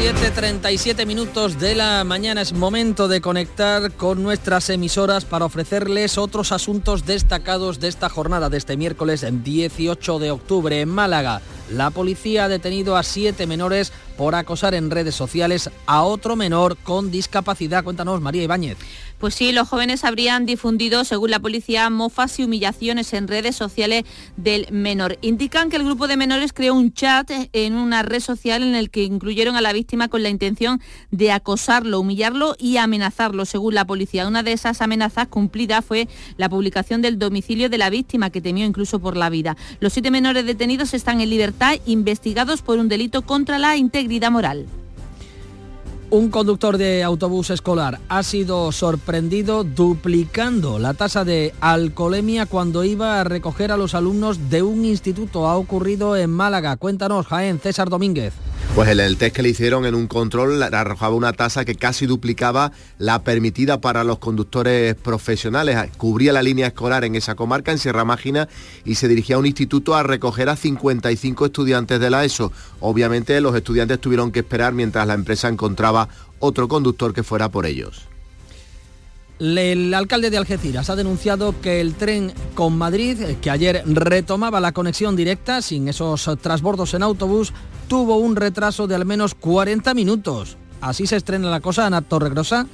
7.37 minutos de la mañana es momento de conectar con nuestras emisoras para ofrecerles otros asuntos destacados de esta jornada de este miércoles 18 de octubre en Málaga. La policía ha detenido a siete menores por acosar en redes sociales a otro menor con discapacidad. Cuéntanos, María Ibáñez. Pues sí, los jóvenes habrían difundido, según la policía, mofas y humillaciones en redes sociales del menor. Indican que el grupo de menores creó un chat en una red social en el que incluyeron a la víctima con la intención de acosarlo, humillarlo y amenazarlo, según la policía. Una de esas amenazas cumplidas fue la publicación del domicilio de la víctima, que temió incluso por la vida. Los siete menores detenidos están en libertad, investigados por un delito contra la integridad moral. Un conductor de autobús escolar ha sido sorprendido duplicando la tasa de alcoholemia cuando iba a recoger a los alumnos de un instituto. Ha ocurrido en Málaga. Cuéntanos, Jaén, César Domínguez. Pues el, el, test que le hicieron en un control arrojaba una tasa que casi duplicaba la permitida para los conductores profesionales. Cubría la línea escolar en esa comarca, en Sierra Mágina, y se dirigía a un instituto a recoger a 55 estudiantes de la ESO. Obviamente los estudiantes tuvieron que esperar mientras la empresa encontraba otro conductor que fuera por ellos. El alcalde de Algeciras ha denunciado que el tren con Madrid, que ayer retomaba la conexión directa sin esos trasbordos en autobús, tuvo un retraso de al menos 40 minutos. Así se estrena la cosa, Ana Torregrosa.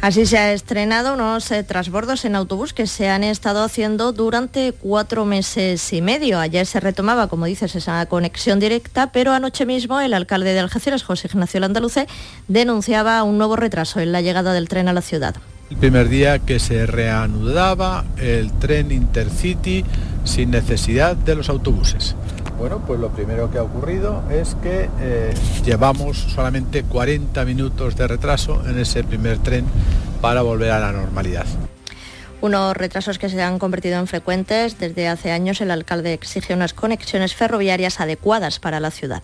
Así se ha estrenado unos eh, transbordos en autobús que se han estado haciendo durante cuatro meses y medio. Ayer se retomaba, como dices, esa conexión directa, pero anoche mismo el alcalde de Algeciras, José Ignacio Landaluce, denunciaba un nuevo retraso en la llegada del tren a la ciudad. El primer día que se reanudaba el tren Intercity sin necesidad de los autobuses. Bueno, pues lo primero que ha ocurrido es que eh, llevamos solamente 40 minutos de retraso en ese primer tren para volver a la normalidad. Unos retrasos que se han convertido en frecuentes. Desde hace años el alcalde exige unas conexiones ferroviarias adecuadas para la ciudad.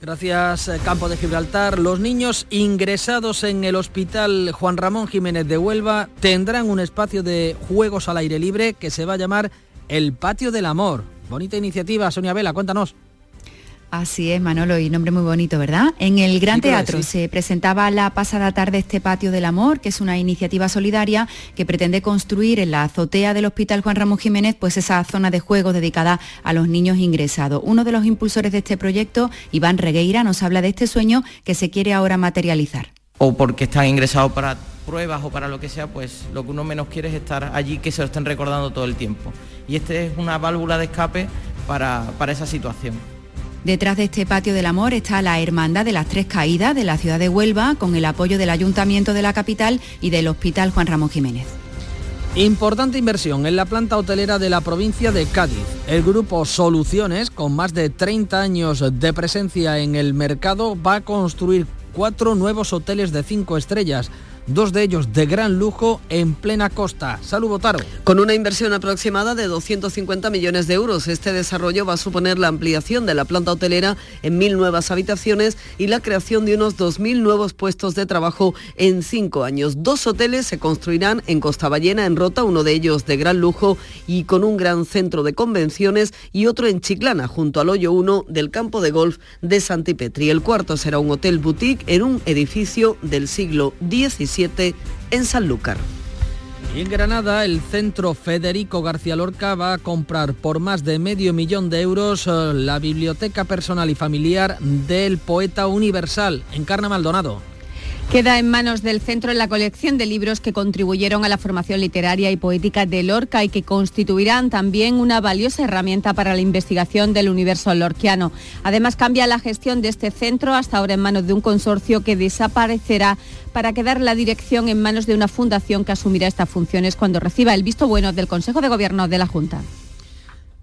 Gracias, eh, Campo de Gibraltar. Los niños ingresados en el Hospital Juan Ramón Jiménez de Huelva tendrán un espacio de juegos al aire libre que se va a llamar el Patio del Amor. Bonita iniciativa, Sonia Vela, cuéntanos. Así es, Manolo, y nombre muy bonito, ¿verdad? En el Gran Teatro se presentaba la pasada tarde este Patio del Amor, que es una iniciativa solidaria que pretende construir en la azotea del Hospital Juan Ramón Jiménez pues esa zona de juegos dedicada a los niños ingresados. Uno de los impulsores de este proyecto, Iván Regueira, nos habla de este sueño que se quiere ahora materializar. O porque están ingresados para pruebas o para lo que sea, pues lo que uno menos quiere es estar allí que se lo estén recordando todo el tiempo. Y este es una válvula de escape para, para esa situación. Detrás de este patio del amor está la Hermandad de las Tres Caídas de la ciudad de Huelva, con el apoyo del Ayuntamiento de la capital y del Hospital Juan Ramón Jiménez. Importante inversión en la planta hotelera de la provincia de Cádiz. El grupo Soluciones, con más de 30 años de presencia en el mercado, va a construir cuatro nuevos hoteles de cinco estrellas dos de ellos de gran lujo en plena costa. Salud, Botaro. Con una inversión aproximada de 250 millones de euros, este desarrollo va a suponer la ampliación de la planta hotelera en mil nuevas habitaciones y la creación de unos 2.000 nuevos puestos de trabajo en cinco años. Dos hoteles se construirán en Costa Ballena, en Rota, uno de ellos de gran lujo y con un gran centro de convenciones y otro en Chiclana, junto al hoyo 1 del campo de golf de Santipetri. El cuarto será un hotel boutique en un edificio del siglo XVII en Sanlúcar. Y en Granada, el centro Federico García Lorca va a comprar por más de medio millón de euros eh, la biblioteca personal y familiar del poeta universal, Encarna Maldonado. Queda en manos del centro la colección de libros que contribuyeron a la formación literaria y poética de Lorca y que constituirán también una valiosa herramienta para la investigación del universo lorquiano. Además, cambia la gestión de este centro hasta ahora en manos de un consorcio que desaparecerá para quedar la dirección en manos de una fundación que asumirá estas funciones cuando reciba el visto bueno del Consejo de Gobierno de la Junta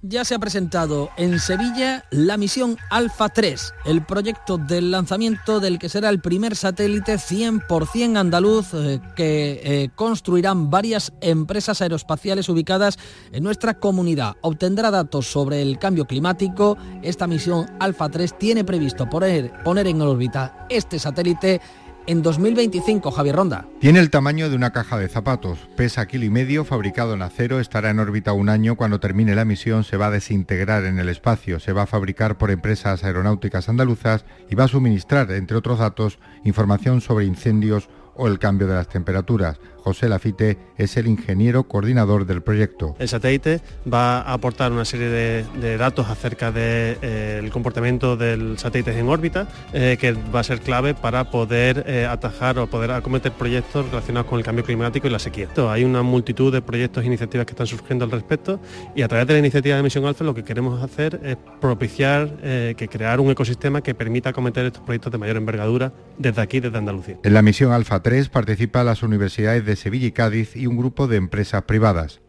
ya se ha presentado en Sevilla la misión Alfa 3, el proyecto del lanzamiento del que será el primer satélite 100% andaluz eh, que eh, construirán varias empresas aeroespaciales ubicadas en nuestra comunidad. Obtendrá datos sobre el cambio climático. Esta misión Alfa 3 tiene previsto poner, poner en órbita este satélite en 2025, Javier Ronda. Tiene el tamaño de una caja de zapatos, pesa kilo y medio, fabricado en acero, estará en órbita un año. Cuando termine la misión se va a desintegrar en el espacio, se va a fabricar por empresas aeronáuticas andaluzas y va a suministrar, entre otros datos, información sobre incendios o el cambio de las temperaturas. José Lafite es el ingeniero coordinador del proyecto. El satélite va a aportar una serie de, datos acerca del de, eh, comportamiento del satélite en órbita, eh, que va a ser clave para poder eh, atajar o poder acometer proyectos relacionados con el cambio climático y la sequía. hay una multitud de proyectos e iniciativas que están surgiendo al respecto y a través de la iniciativa de Misión Alfa lo que queremos hacer es propiciar que crear un ecosistema que permita acometer estos proyectos de mayor envergadura desde aquí, desde Andalucía. En la misión Alfa 3 participan las universidades de Sevilla y Cádiz y un grupo de empresas privadas.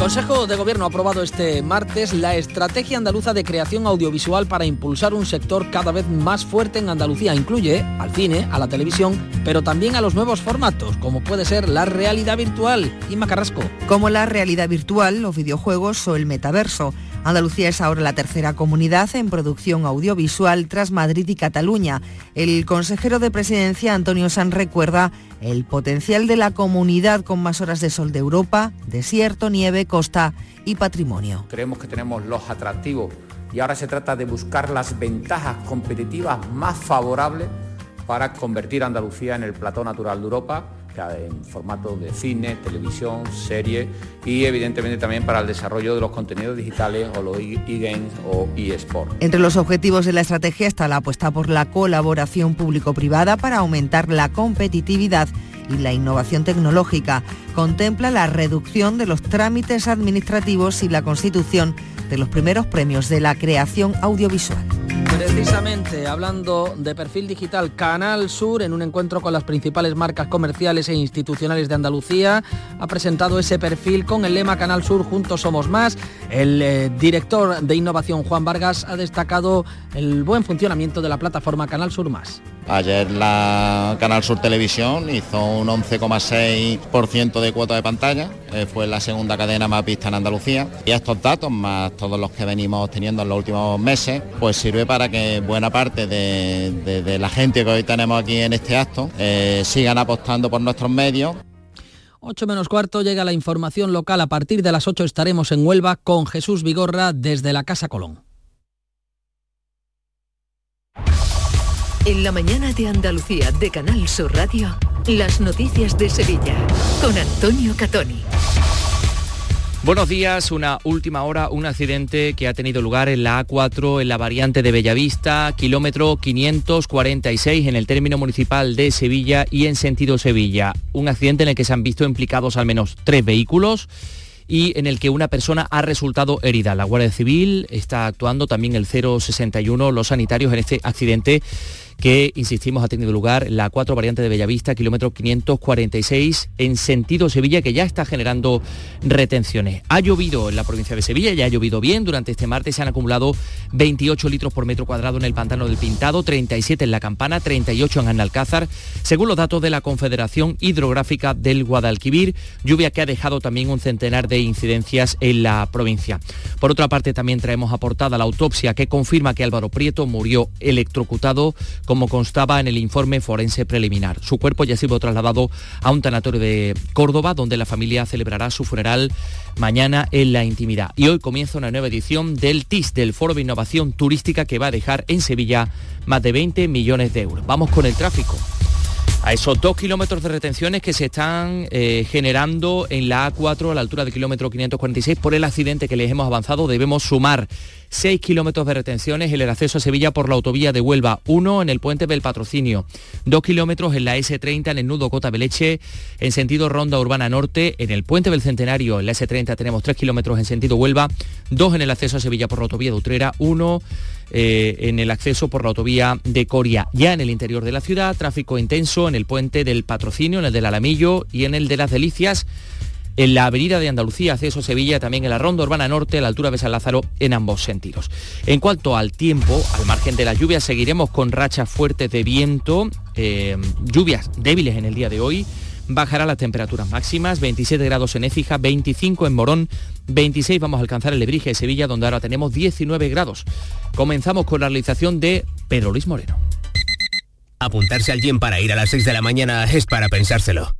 Consejo de Gobierno ha aprobado este martes la estrategia andaluza de creación audiovisual para impulsar un sector cada vez más fuerte en Andalucía. Incluye al cine, a la televisión, pero también a los nuevos formatos, como puede ser la realidad virtual. y Macarrasco. Como la realidad virtual, los videojuegos o el metaverso. Andalucía es ahora la tercera comunidad en producción audiovisual tras Madrid y Cataluña. El consejero de presidencia, Antonio San, recuerda el potencial de la comunidad con más horas de sol de Europa, desierto, nieve, costa y patrimonio. Creemos que tenemos los atractivos y ahora se trata de buscar las ventajas competitivas más favorables para convertir a Andalucía en el plató natural de Europa en formato de cine, televisión, serie y evidentemente también para el desarrollo de los contenidos digitales o los e-games o e-sport. Entre los objetivos de la estrategia está la apuesta por la colaboración público-privada para aumentar la competitividad y la innovación tecnológica. Contempla la reducción de los trámites administrativos y la constitución de los primeros premios de la creación audiovisual. Precisamente hablando de perfil digital, Canal Sur, en un encuentro con las principales marcas comerciales e institucionales de Andalucía, ha presentado ese perfil con el lema Canal Sur Juntos Somos Más. El eh, director de innovación, Juan Vargas, ha destacado el buen funcionamiento de la plataforma Canal Sur Más. Ayer la Canal Sur Televisión hizo un 11,6% de cuota de pantalla, eh, fue la segunda cadena más vista en Andalucía y estos datos, más todos los que venimos teniendo en los últimos meses, pues sirve para que buena parte de, la gente que hoy tenemos aquí en este acto eh, sigan apostando por nuestros medios. 8 menos cuarto llega la información local. A partir de las 8 estaremos en Huelva con Jesús Vigorra desde la Casa Colón. En la mañana de Andalucía de Canal Sur Radio, las noticias de Sevilla con Antonio Catoni. Buenos días, una última hora, un accidente que ha tenido lugar en la A4 en la variante de Bellavista, kilómetro 546 en el término municipal de Sevilla y en sentido Sevilla. Un accidente en el que se han visto implicados al menos tres vehículos y en el que una persona ha resultado herida. La Guardia Civil está actuando también el 061, los sanitarios en este accidente que, insistimos, ha tenido lugar la 4 variante de Bellavista, kilómetro 546, en sentido Sevilla, que ya está generando retenciones. Ha llovido en la provincia de Sevilla, ya ha llovido bien. Durante este martes se han acumulado 28 litros por metro cuadrado en el pantano del Pintado, 37 en la Campana, 38 en Analcázar, según los datos de la Confederación Hidrográfica del Guadalquivir, lluvia que ha dejado también un centenar de incidencias en la provincia. Por otra parte, también traemos aportada la autopsia que confirma que Álvaro Prieto murió electrocutado como constaba en el informe forense preliminar. Su cuerpo ya ha sido trasladado a un tanatorio de Córdoba, donde la familia celebrará su funeral mañana en la intimidad. Y hoy comienza una nueva edición del TIS, del Foro de Innovación Turística, que va a dejar en Sevilla más de 20 millones de euros. Vamos con el tráfico a esos dos kilómetros de retenciones que se están eh, generando en la A4 a la altura del kilómetro 546 por el accidente que les hemos avanzado, debemos sumar 6 kilómetros de retenciones en el acceso a Sevilla por la autovía de Huelva, 1 en el puente del Patrocinio, 2 kilómetros en la S30 en el nudo Cota Beleche en sentido Ronda Urbana Norte, en el puente del Centenario en la S30 tenemos 3 kilómetros en sentido Huelva, 2 en el acceso a Sevilla por la autovía de Utrera, 1 eh, en el acceso por la autovía de Coria. Ya en el interior de la ciudad, tráfico intenso en el puente del Patrocinio, en el del Alamillo y en el de las Delicias. En la avenida de Andalucía, acceso Sevilla, también en la ronda urbana norte, a la altura de San Lázaro, en ambos sentidos. En cuanto al tiempo, al margen de la lluvia, seguiremos con rachas fuertes de viento, eh, lluvias débiles en el día de hoy, bajará las temperaturas máximas, 27 grados en Écija, 25 en Morón, 26 vamos a alcanzar el Lebrige de Sevilla, donde ahora tenemos 19 grados. Comenzamos con la realización de Pedro Luis Moreno. Apuntarse al gym para ir a las 6 de la mañana es para pensárselo.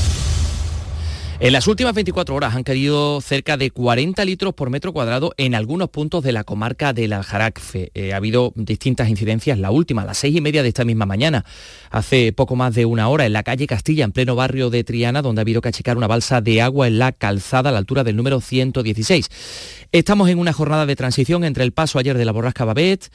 En las últimas 24 horas han caído cerca de 40 litros por metro cuadrado en algunos puntos de la comarca del Aljarafe. Eh, ha habido distintas incidencias, la última a las seis y media de esta misma mañana, hace poco más de una hora, en la calle Castilla, en pleno barrio de Triana, donde ha habido que achicar una balsa de agua en la calzada a la altura del número 116. Estamos en una jornada de transición entre el paso ayer de la borrasca Babet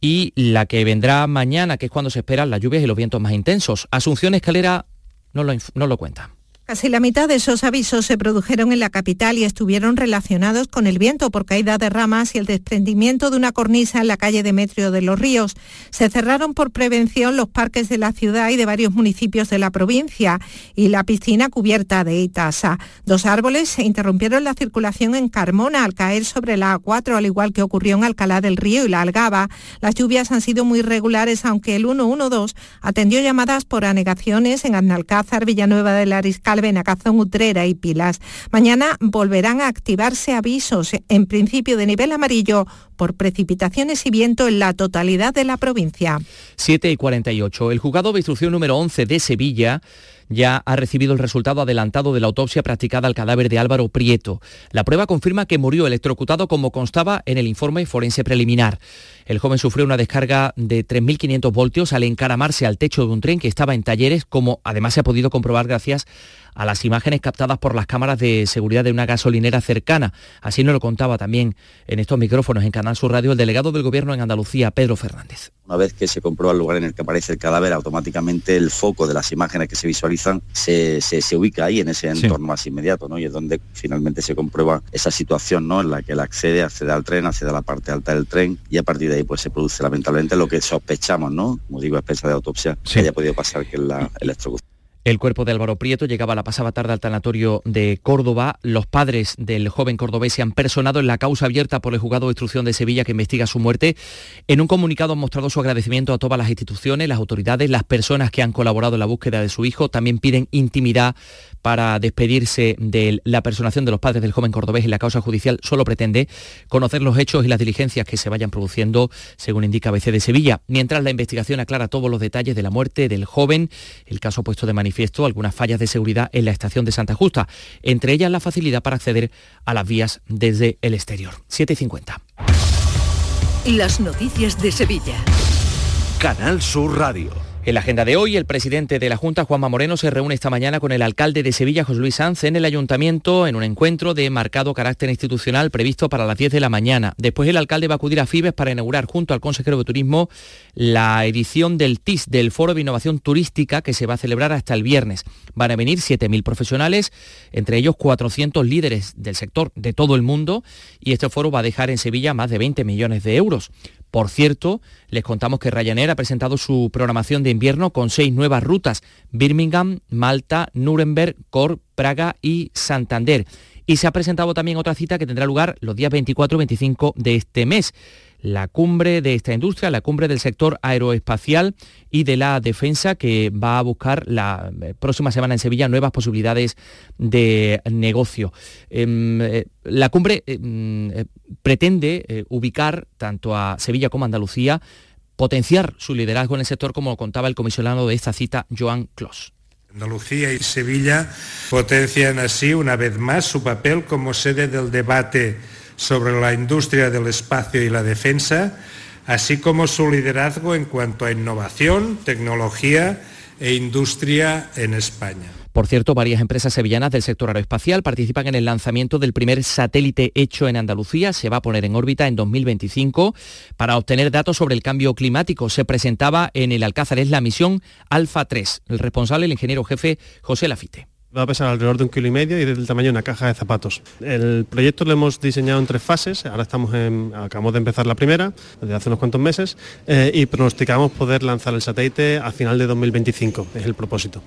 y la que vendrá mañana, que es cuando se esperan las lluvias y los vientos más intensos. Asunción Escalera no lo, no lo cuenta. Casi la mitad de esos avisos se produjeron en la capital y estuvieron relacionados con el viento por caída de ramas y el desprendimiento de una cornisa en la calle Demetrio de los Ríos. Se cerraron por prevención los parques de la ciudad y de varios municipios de la provincia y la piscina cubierta de Itasa. Dos árboles se interrumpieron la circulación en Carmona al caer sobre la A4, al igual que ocurrió en Alcalá del Río y la Algaba. Las lluvias han sido muy regulares, aunque el 112 atendió llamadas por anegaciones en Arnalcázar, Villanueva del Ariscal, Benacazón, Utrera y Pilas. Mañana volverán a activarse avisos, en principio de nivel amarillo, por precipitaciones y viento en la totalidad de la provincia. 7 y 48. El juzgado de instrucción número 11 de Sevilla ya ha recibido el resultado adelantado de la autopsia practicada al cadáver de Álvaro Prieto. La prueba confirma que murió electrocutado como constaba en el informe forense preliminar. El joven sufrió una descarga de 3.500 voltios al encaramarse al techo de un tren que estaba en talleres, como además se ha podido comprobar gracias a las imágenes captadas por las cámaras de seguridad de una gasolinera cercana. Así nos lo contaba también en estos micrófonos en Canal Sur Radio el delegado del Gobierno en Andalucía, Pedro Fernández. Una vez que se comprueba el lugar en el que aparece el cadáver, automáticamente el foco de las imágenes que se visualizan se, ubica ahí, en ese entorno más inmediato, ¿no? Y es donde finalmente se comprueba esa situación, ¿no? En la que él accede, accede al tren, accede a la parte alta del tren y a partir de ahí pues se produce lamentablemente lo que sospechamos, ¿no? Como digo, espesa de autopsia, que haya podido pasar, que es la electrocución. El cuerpo de Álvaro Prieto llegaba la pasada tarde al tanatorio de Córdoba. Los padres del joven cordobés se han personado en la causa abierta por el juzgado de instrucción de Sevilla que investiga su muerte. En un comunicado han mostrado su agradecimiento a todas las instituciones, las autoridades, las personas que han colaborado en la búsqueda de su hijo. También piden intimidad para despedirse de la personación de los padres del joven cordobés en la causa judicial solo pretende conocer los hechos y las diligencias que se vayan produciendo, según indica ABC de Sevilla. Mientras la investigación aclara todos los detalles de la muerte del joven, el caso ha puesto de manifiesto algunas fallas de seguridad en la estación de Santa Justa, entre ellas la facilidad para acceder a las vías desde el exterior. 7.50. Las noticias de Sevilla. Canal Sur Radio. En la agenda de hoy, el presidente de la Junta, Juanma Moreno, se reúne esta mañana con el alcalde de Sevilla, José Luis Sanz, en el ayuntamiento en un encuentro de marcado carácter institucional previsto para las 10 de la mañana. Después el alcalde va a acudir a Fibes para inaugurar junto al consejero de Turismo la edición del TIS, del Foro de Innovación Turística, que se va a celebrar hasta el viernes. Van a venir 7.000 profesionales, entre ellos 400 líderes del sector de todo el mundo, y este foro va a dejar en Sevilla más de 20 millones de euros. Por cierto, les contamos que Ryanair ha presentado su programación de invierno con seis nuevas rutas, Birmingham, Malta, Nuremberg, Cork, Praga y Santander. Y se ha presentado también otra cita que tendrá lugar los días 24 y 25 de este mes la cumbre de esta industria, la cumbre del sector aeroespacial y de la defensa que va a buscar la eh, próxima semana en Sevilla nuevas posibilidades de negocio. Em, eh, la cumbre em, eh, pretende ubicar tanto a Sevilla como a Andalucía, potenciar su liderazgo en el sector como contaba el comisionado de esta cita, Joan Clos. Andalucía y Sevilla potencian así una vez más su papel como sede del debate sobre la industria del espacio y la defensa, así como su liderazgo en cuanto a innovación, tecnología e industria en España. Por cierto, varias empresas sevillanas del sector aeroespacial participan en el lanzamiento del primer satélite hecho en Andalucía. Se va a poner en órbita en 2025 para obtener datos sobre el cambio climático. Se presentaba en el Alcázar es la misión Alfa 3. El responsable, el ingeniero jefe José Lafite. Va a pesar alrededor de un kilo y medio y del tamaño de una caja de zapatos. El proyecto lo hemos diseñado en tres fases, ahora estamos acabamos de empezar la primera, desde hace unos cuantos meses, eh, y pronosticamos poder lanzar el satélite a final de 2025, es el propósito.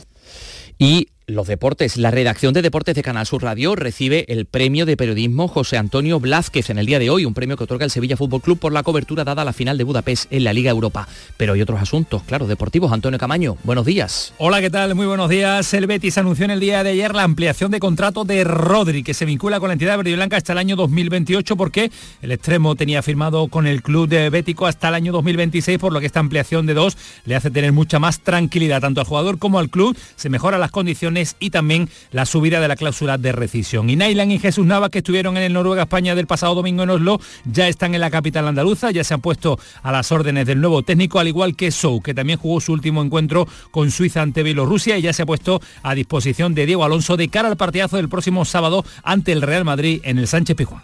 Y los deportes. La redacción de deportes de Canal Sur Radio recibe el premio de periodismo José Antonio Blázquez en el día de hoy, un premio que otorga el Sevilla Fútbol Club por la cobertura dada a la final de Budapest en la Liga Europa. Pero hay otros asuntos, claro, deportivos. Antonio Camaño, buenos días. Hola, ¿qué tal? Muy buenos días. El Betis anunció en el día de ayer la ampliación de contrato de Rodri, que se vincula con la entidad verde y blanca hasta el año 2028 porque el extremo tenía firmado con el club de Bético hasta el año 2026, por lo que esta ampliación de dos le hace tener mucha más tranquilidad tanto al jugador como al club. Se mejoran las condiciones y también la subida de la cláusula de rescisión. Y Nailan y Jesús Navas, que estuvieron en el Noruega España del pasado domingo en Oslo, ya están en la capital andaluza, ya se han puesto a las órdenes del nuevo técnico, al igual que Sou, que también jugó su último encuentro con Suiza ante Bielorrusia y ya se ha puesto a disposición de Diego Alonso de cara al partidazo del próximo sábado ante el Real Madrid en el Sánchez Pijuán.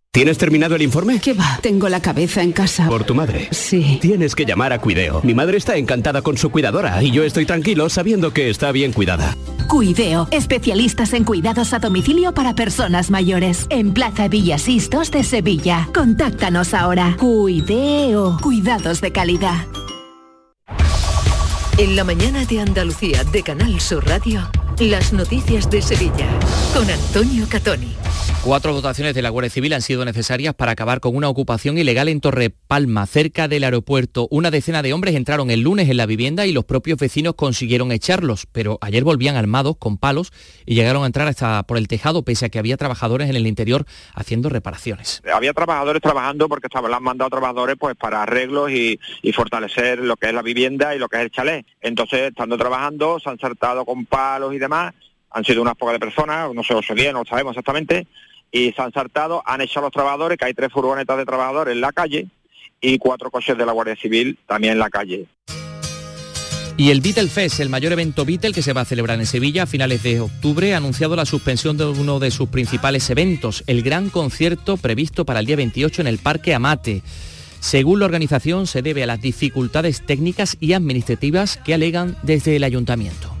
¿Tienes terminado el informe? ¿Qué va? Tengo la cabeza en casa. ¿Por tu madre? Sí. Tienes que llamar a Cuideo. Mi madre está encantada con su cuidadora y yo estoy tranquilo sabiendo que está bien cuidada. Cuideo, especialistas en cuidados a domicilio para personas mayores. En Plaza Villasistos de Sevilla. Contáctanos ahora. Cuideo, cuidados de calidad. En la mañana de Andalucía de Canal Sur Radio, las noticias de Sevilla con Antonio Catoni. Cuatro votaciones de la Guardia Civil han sido necesarias para acabar con una ocupación ilegal en Torre Palma, cerca del aeropuerto. Una decena de hombres entraron el lunes en la vivienda y los propios vecinos consiguieron echarlos, pero ayer volvían armados con palos y llegaron a entrar hasta por el tejado, pese a que había trabajadores en el interior haciendo reparaciones. Había trabajadores trabajando porque estaban han mandado trabajadores pues para arreglos y, y fortalecer lo que es la vivienda y lo que es el chalet. Entonces, estando trabajando, se han saltado con palos y demás. Han sido unas pocas de personas, no sé, ocho días, no sabemos exactamente y se han saltado, han echado los trabajadores, que hay tres furgonetas de trabajadores en la calle y cuatro coches de la Guardia Civil también en la calle. Y el Beatle Fest, el mayor evento Beatle que se va a celebrar en Sevilla a finales de octubre, ha anunciado la suspensión de uno de sus principales eventos, el gran concierto previsto para el día 28 en el Parque Amate. Según la organización, se debe a las dificultades técnicas y administrativas que alegan desde el ayuntamiento.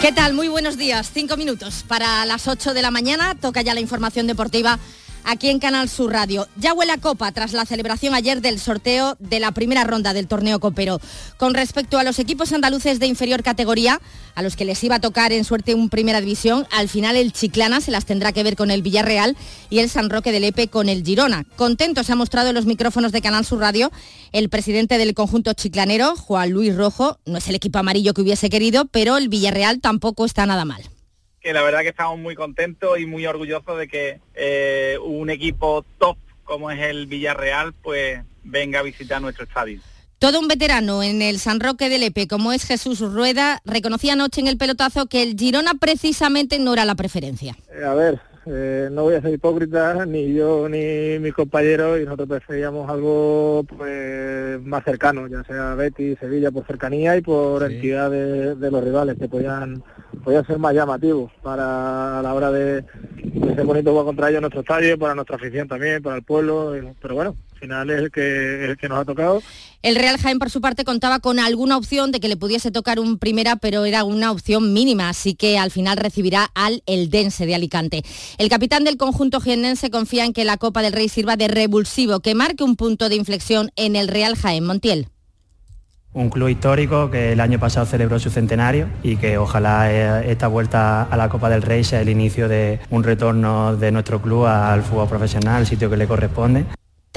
¿Qué tal? Muy buenos días. Cinco minutos para las 8 de la mañana. Toca ya la información deportiva aquí en Canal Sur Radio. Ya huele a copa tras la celebración ayer del sorteo de la primera ronda del torneo copero. Con respecto a los equipos andaluces de inferior categoría, a los que les iba a tocar en suerte un primera división, al final el Chiclana se las tendrá que ver con el Villarreal y el San Roque del Epe con el Girona. Contento se ha mostrado en los micrófonos de Canal Sur Radio el presidente del conjunto chiclanero, Juan Luis Rojo. No es el equipo amarillo que hubiese querido, pero el Villarreal tampoco está nada mal que la verdad que estamos muy contentos y muy orgullosos de que eh, un equipo top como es el Villarreal pues venga a visitar nuestro estadio. Todo un veterano en el San Roque del Epe, como es Jesús Rueda, reconocía anoche en el pelotazo que el Girona precisamente no era la preferencia. Eh, a ver, eh, no voy a ser hipócrita, ni yo ni mis compañeros, y nosotros preferíamos algo pues más cercano, ya sea Betis, Sevilla, por cercanía y por entidad de, de, los rivales, que podían, podían ser más llamativos para a la hora de, de ser bonito jugar contra ellos en nuestro estadio, para nuestra afición también, para el pueblo, pero bueno, final es el que, el que nos ha tocado. El Real Jaén, por su parte, contaba con alguna opción de que le pudiese tocar un primera, pero era una opción mínima, así que al final recibirá al Eldense de Alicante. El capitán del conjunto jiennense confía en que la Copa del Rey sirva de revulsivo, que marque un punto de inflexión en el Real Jaén Montiel un club histórico que el año pasado celebró su centenario y que ojalá eh, esta vuelta a la Copa del Rey sea el inicio de un retorno de nuestro club al fútbol profesional, el sitio que le corresponde.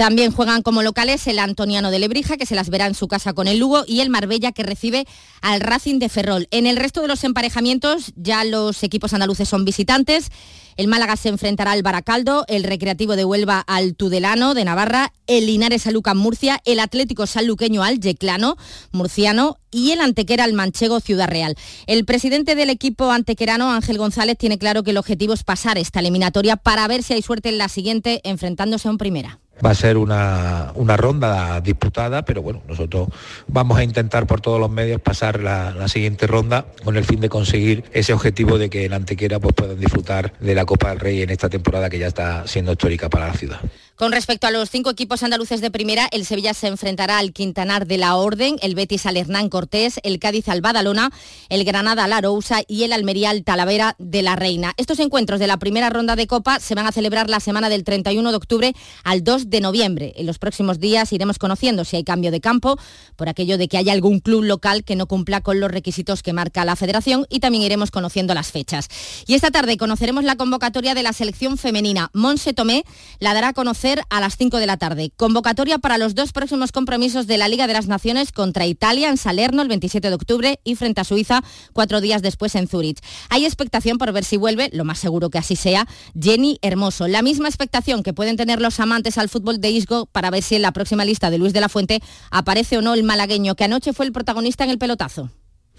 También juegan como locales el Antoniano de Lebrija, que se las verá en su casa con el Lugo, y el Marbella, que recibe al Racing de Ferrol. En el resto de los emparejamientos ya los equipos andaluces son visitantes. El Málaga se enfrentará al Baracaldo, el Recreativo de Huelva al Tudelano de Navarra, el Linares a Lucan Murcia, el Atlético Sanluqueño al Yeclano murciano y el Antequera al Manchego Ciudad Real. El presidente del equipo antequerano, Ángel González, tiene claro que el objetivo es pasar esta eliminatoria para ver si hay suerte en la siguiente enfrentándose a un primera. Va a ser una, una, ronda disputada, pero bueno, nosotros vamos a intentar por todos los medios pasar la, la, siguiente ronda con el fin de conseguir ese objetivo de que en Antequera pues, puedan disfrutar de la Copa del Rey en esta temporada que ya está siendo histórica para la ciudad. Con respecto a los cinco equipos andaluces de primera, el Sevilla se enfrentará al Quintanar de la Orden, el Betis al Hernán Cortés, el Cádiz al Badalona, el Granada al Arousa y el Almería al Talavera de la Reina. Estos encuentros de la primera ronda de Copa se van a celebrar la semana del 31 de octubre al 2 de noviembre. En los próximos días iremos conociendo si hay cambio de campo por aquello de que haya algún club local que no cumpla con los requisitos que marca la federación y también iremos conociendo las fechas. Y esta tarde conoceremos la convocatoria de la selección femenina. Monse Tomé la dará a conocer a las 5 de la tarde. Convocatoria para los dos próximos compromisos de la Liga de las Naciones contra Italia en Salerno el 27 de octubre y frente a Suiza cuatro días después en Zurich. Hay expectación por ver si vuelve, lo más seguro que así sea, Jenny Hermoso. La misma expectación que pueden tener los amantes al fútbol de Isgo para ver si en la próxima lista de Luis de la Fuente aparece o no el malagueño que anoche fue el protagonista en el pelotazo.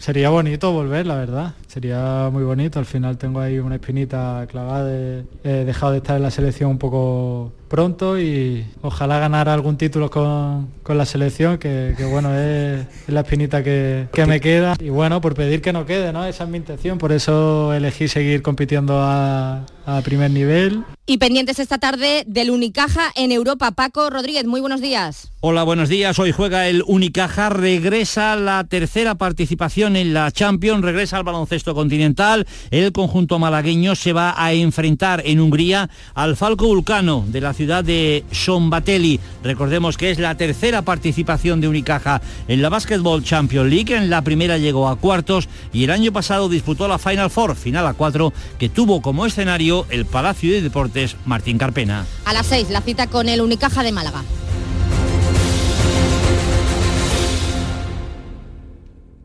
Sería bonito volver, la verdad. Sería muy bonito. Al final tengo ahí una espinita clavada. he dejado de estar en la selección un poco pronto y ojalá ganar algún título con, la selección, que, bueno, es, la espinita que, me queda. Y bueno, por pedir que no quede, ¿no? Esa es mi intención, por eso elegí seguir compitiendo a, a primer nivel. Y pendientes esta tarde del Unicaja en Europa. Paco Rodríguez, muy buenos días. Hola, buenos días. Hoy juega el Unicaja, regresa la tercera participación en la Champions, regresa al baloncesto continental. El conjunto malagueño se va a enfrentar en Hungría al Falco Vulcano de la ciudad de Sombatelli. Recordemos que es la tercera participación de Unicaja en la Basketball Champions League. En la primera llegó a cuartos y el año pasado disputó la Final Four, final a cuatro, que tuvo como escenario el Palacio de Deportes Martín Carpena. A las seis, la cita con el Unicaja de Málaga.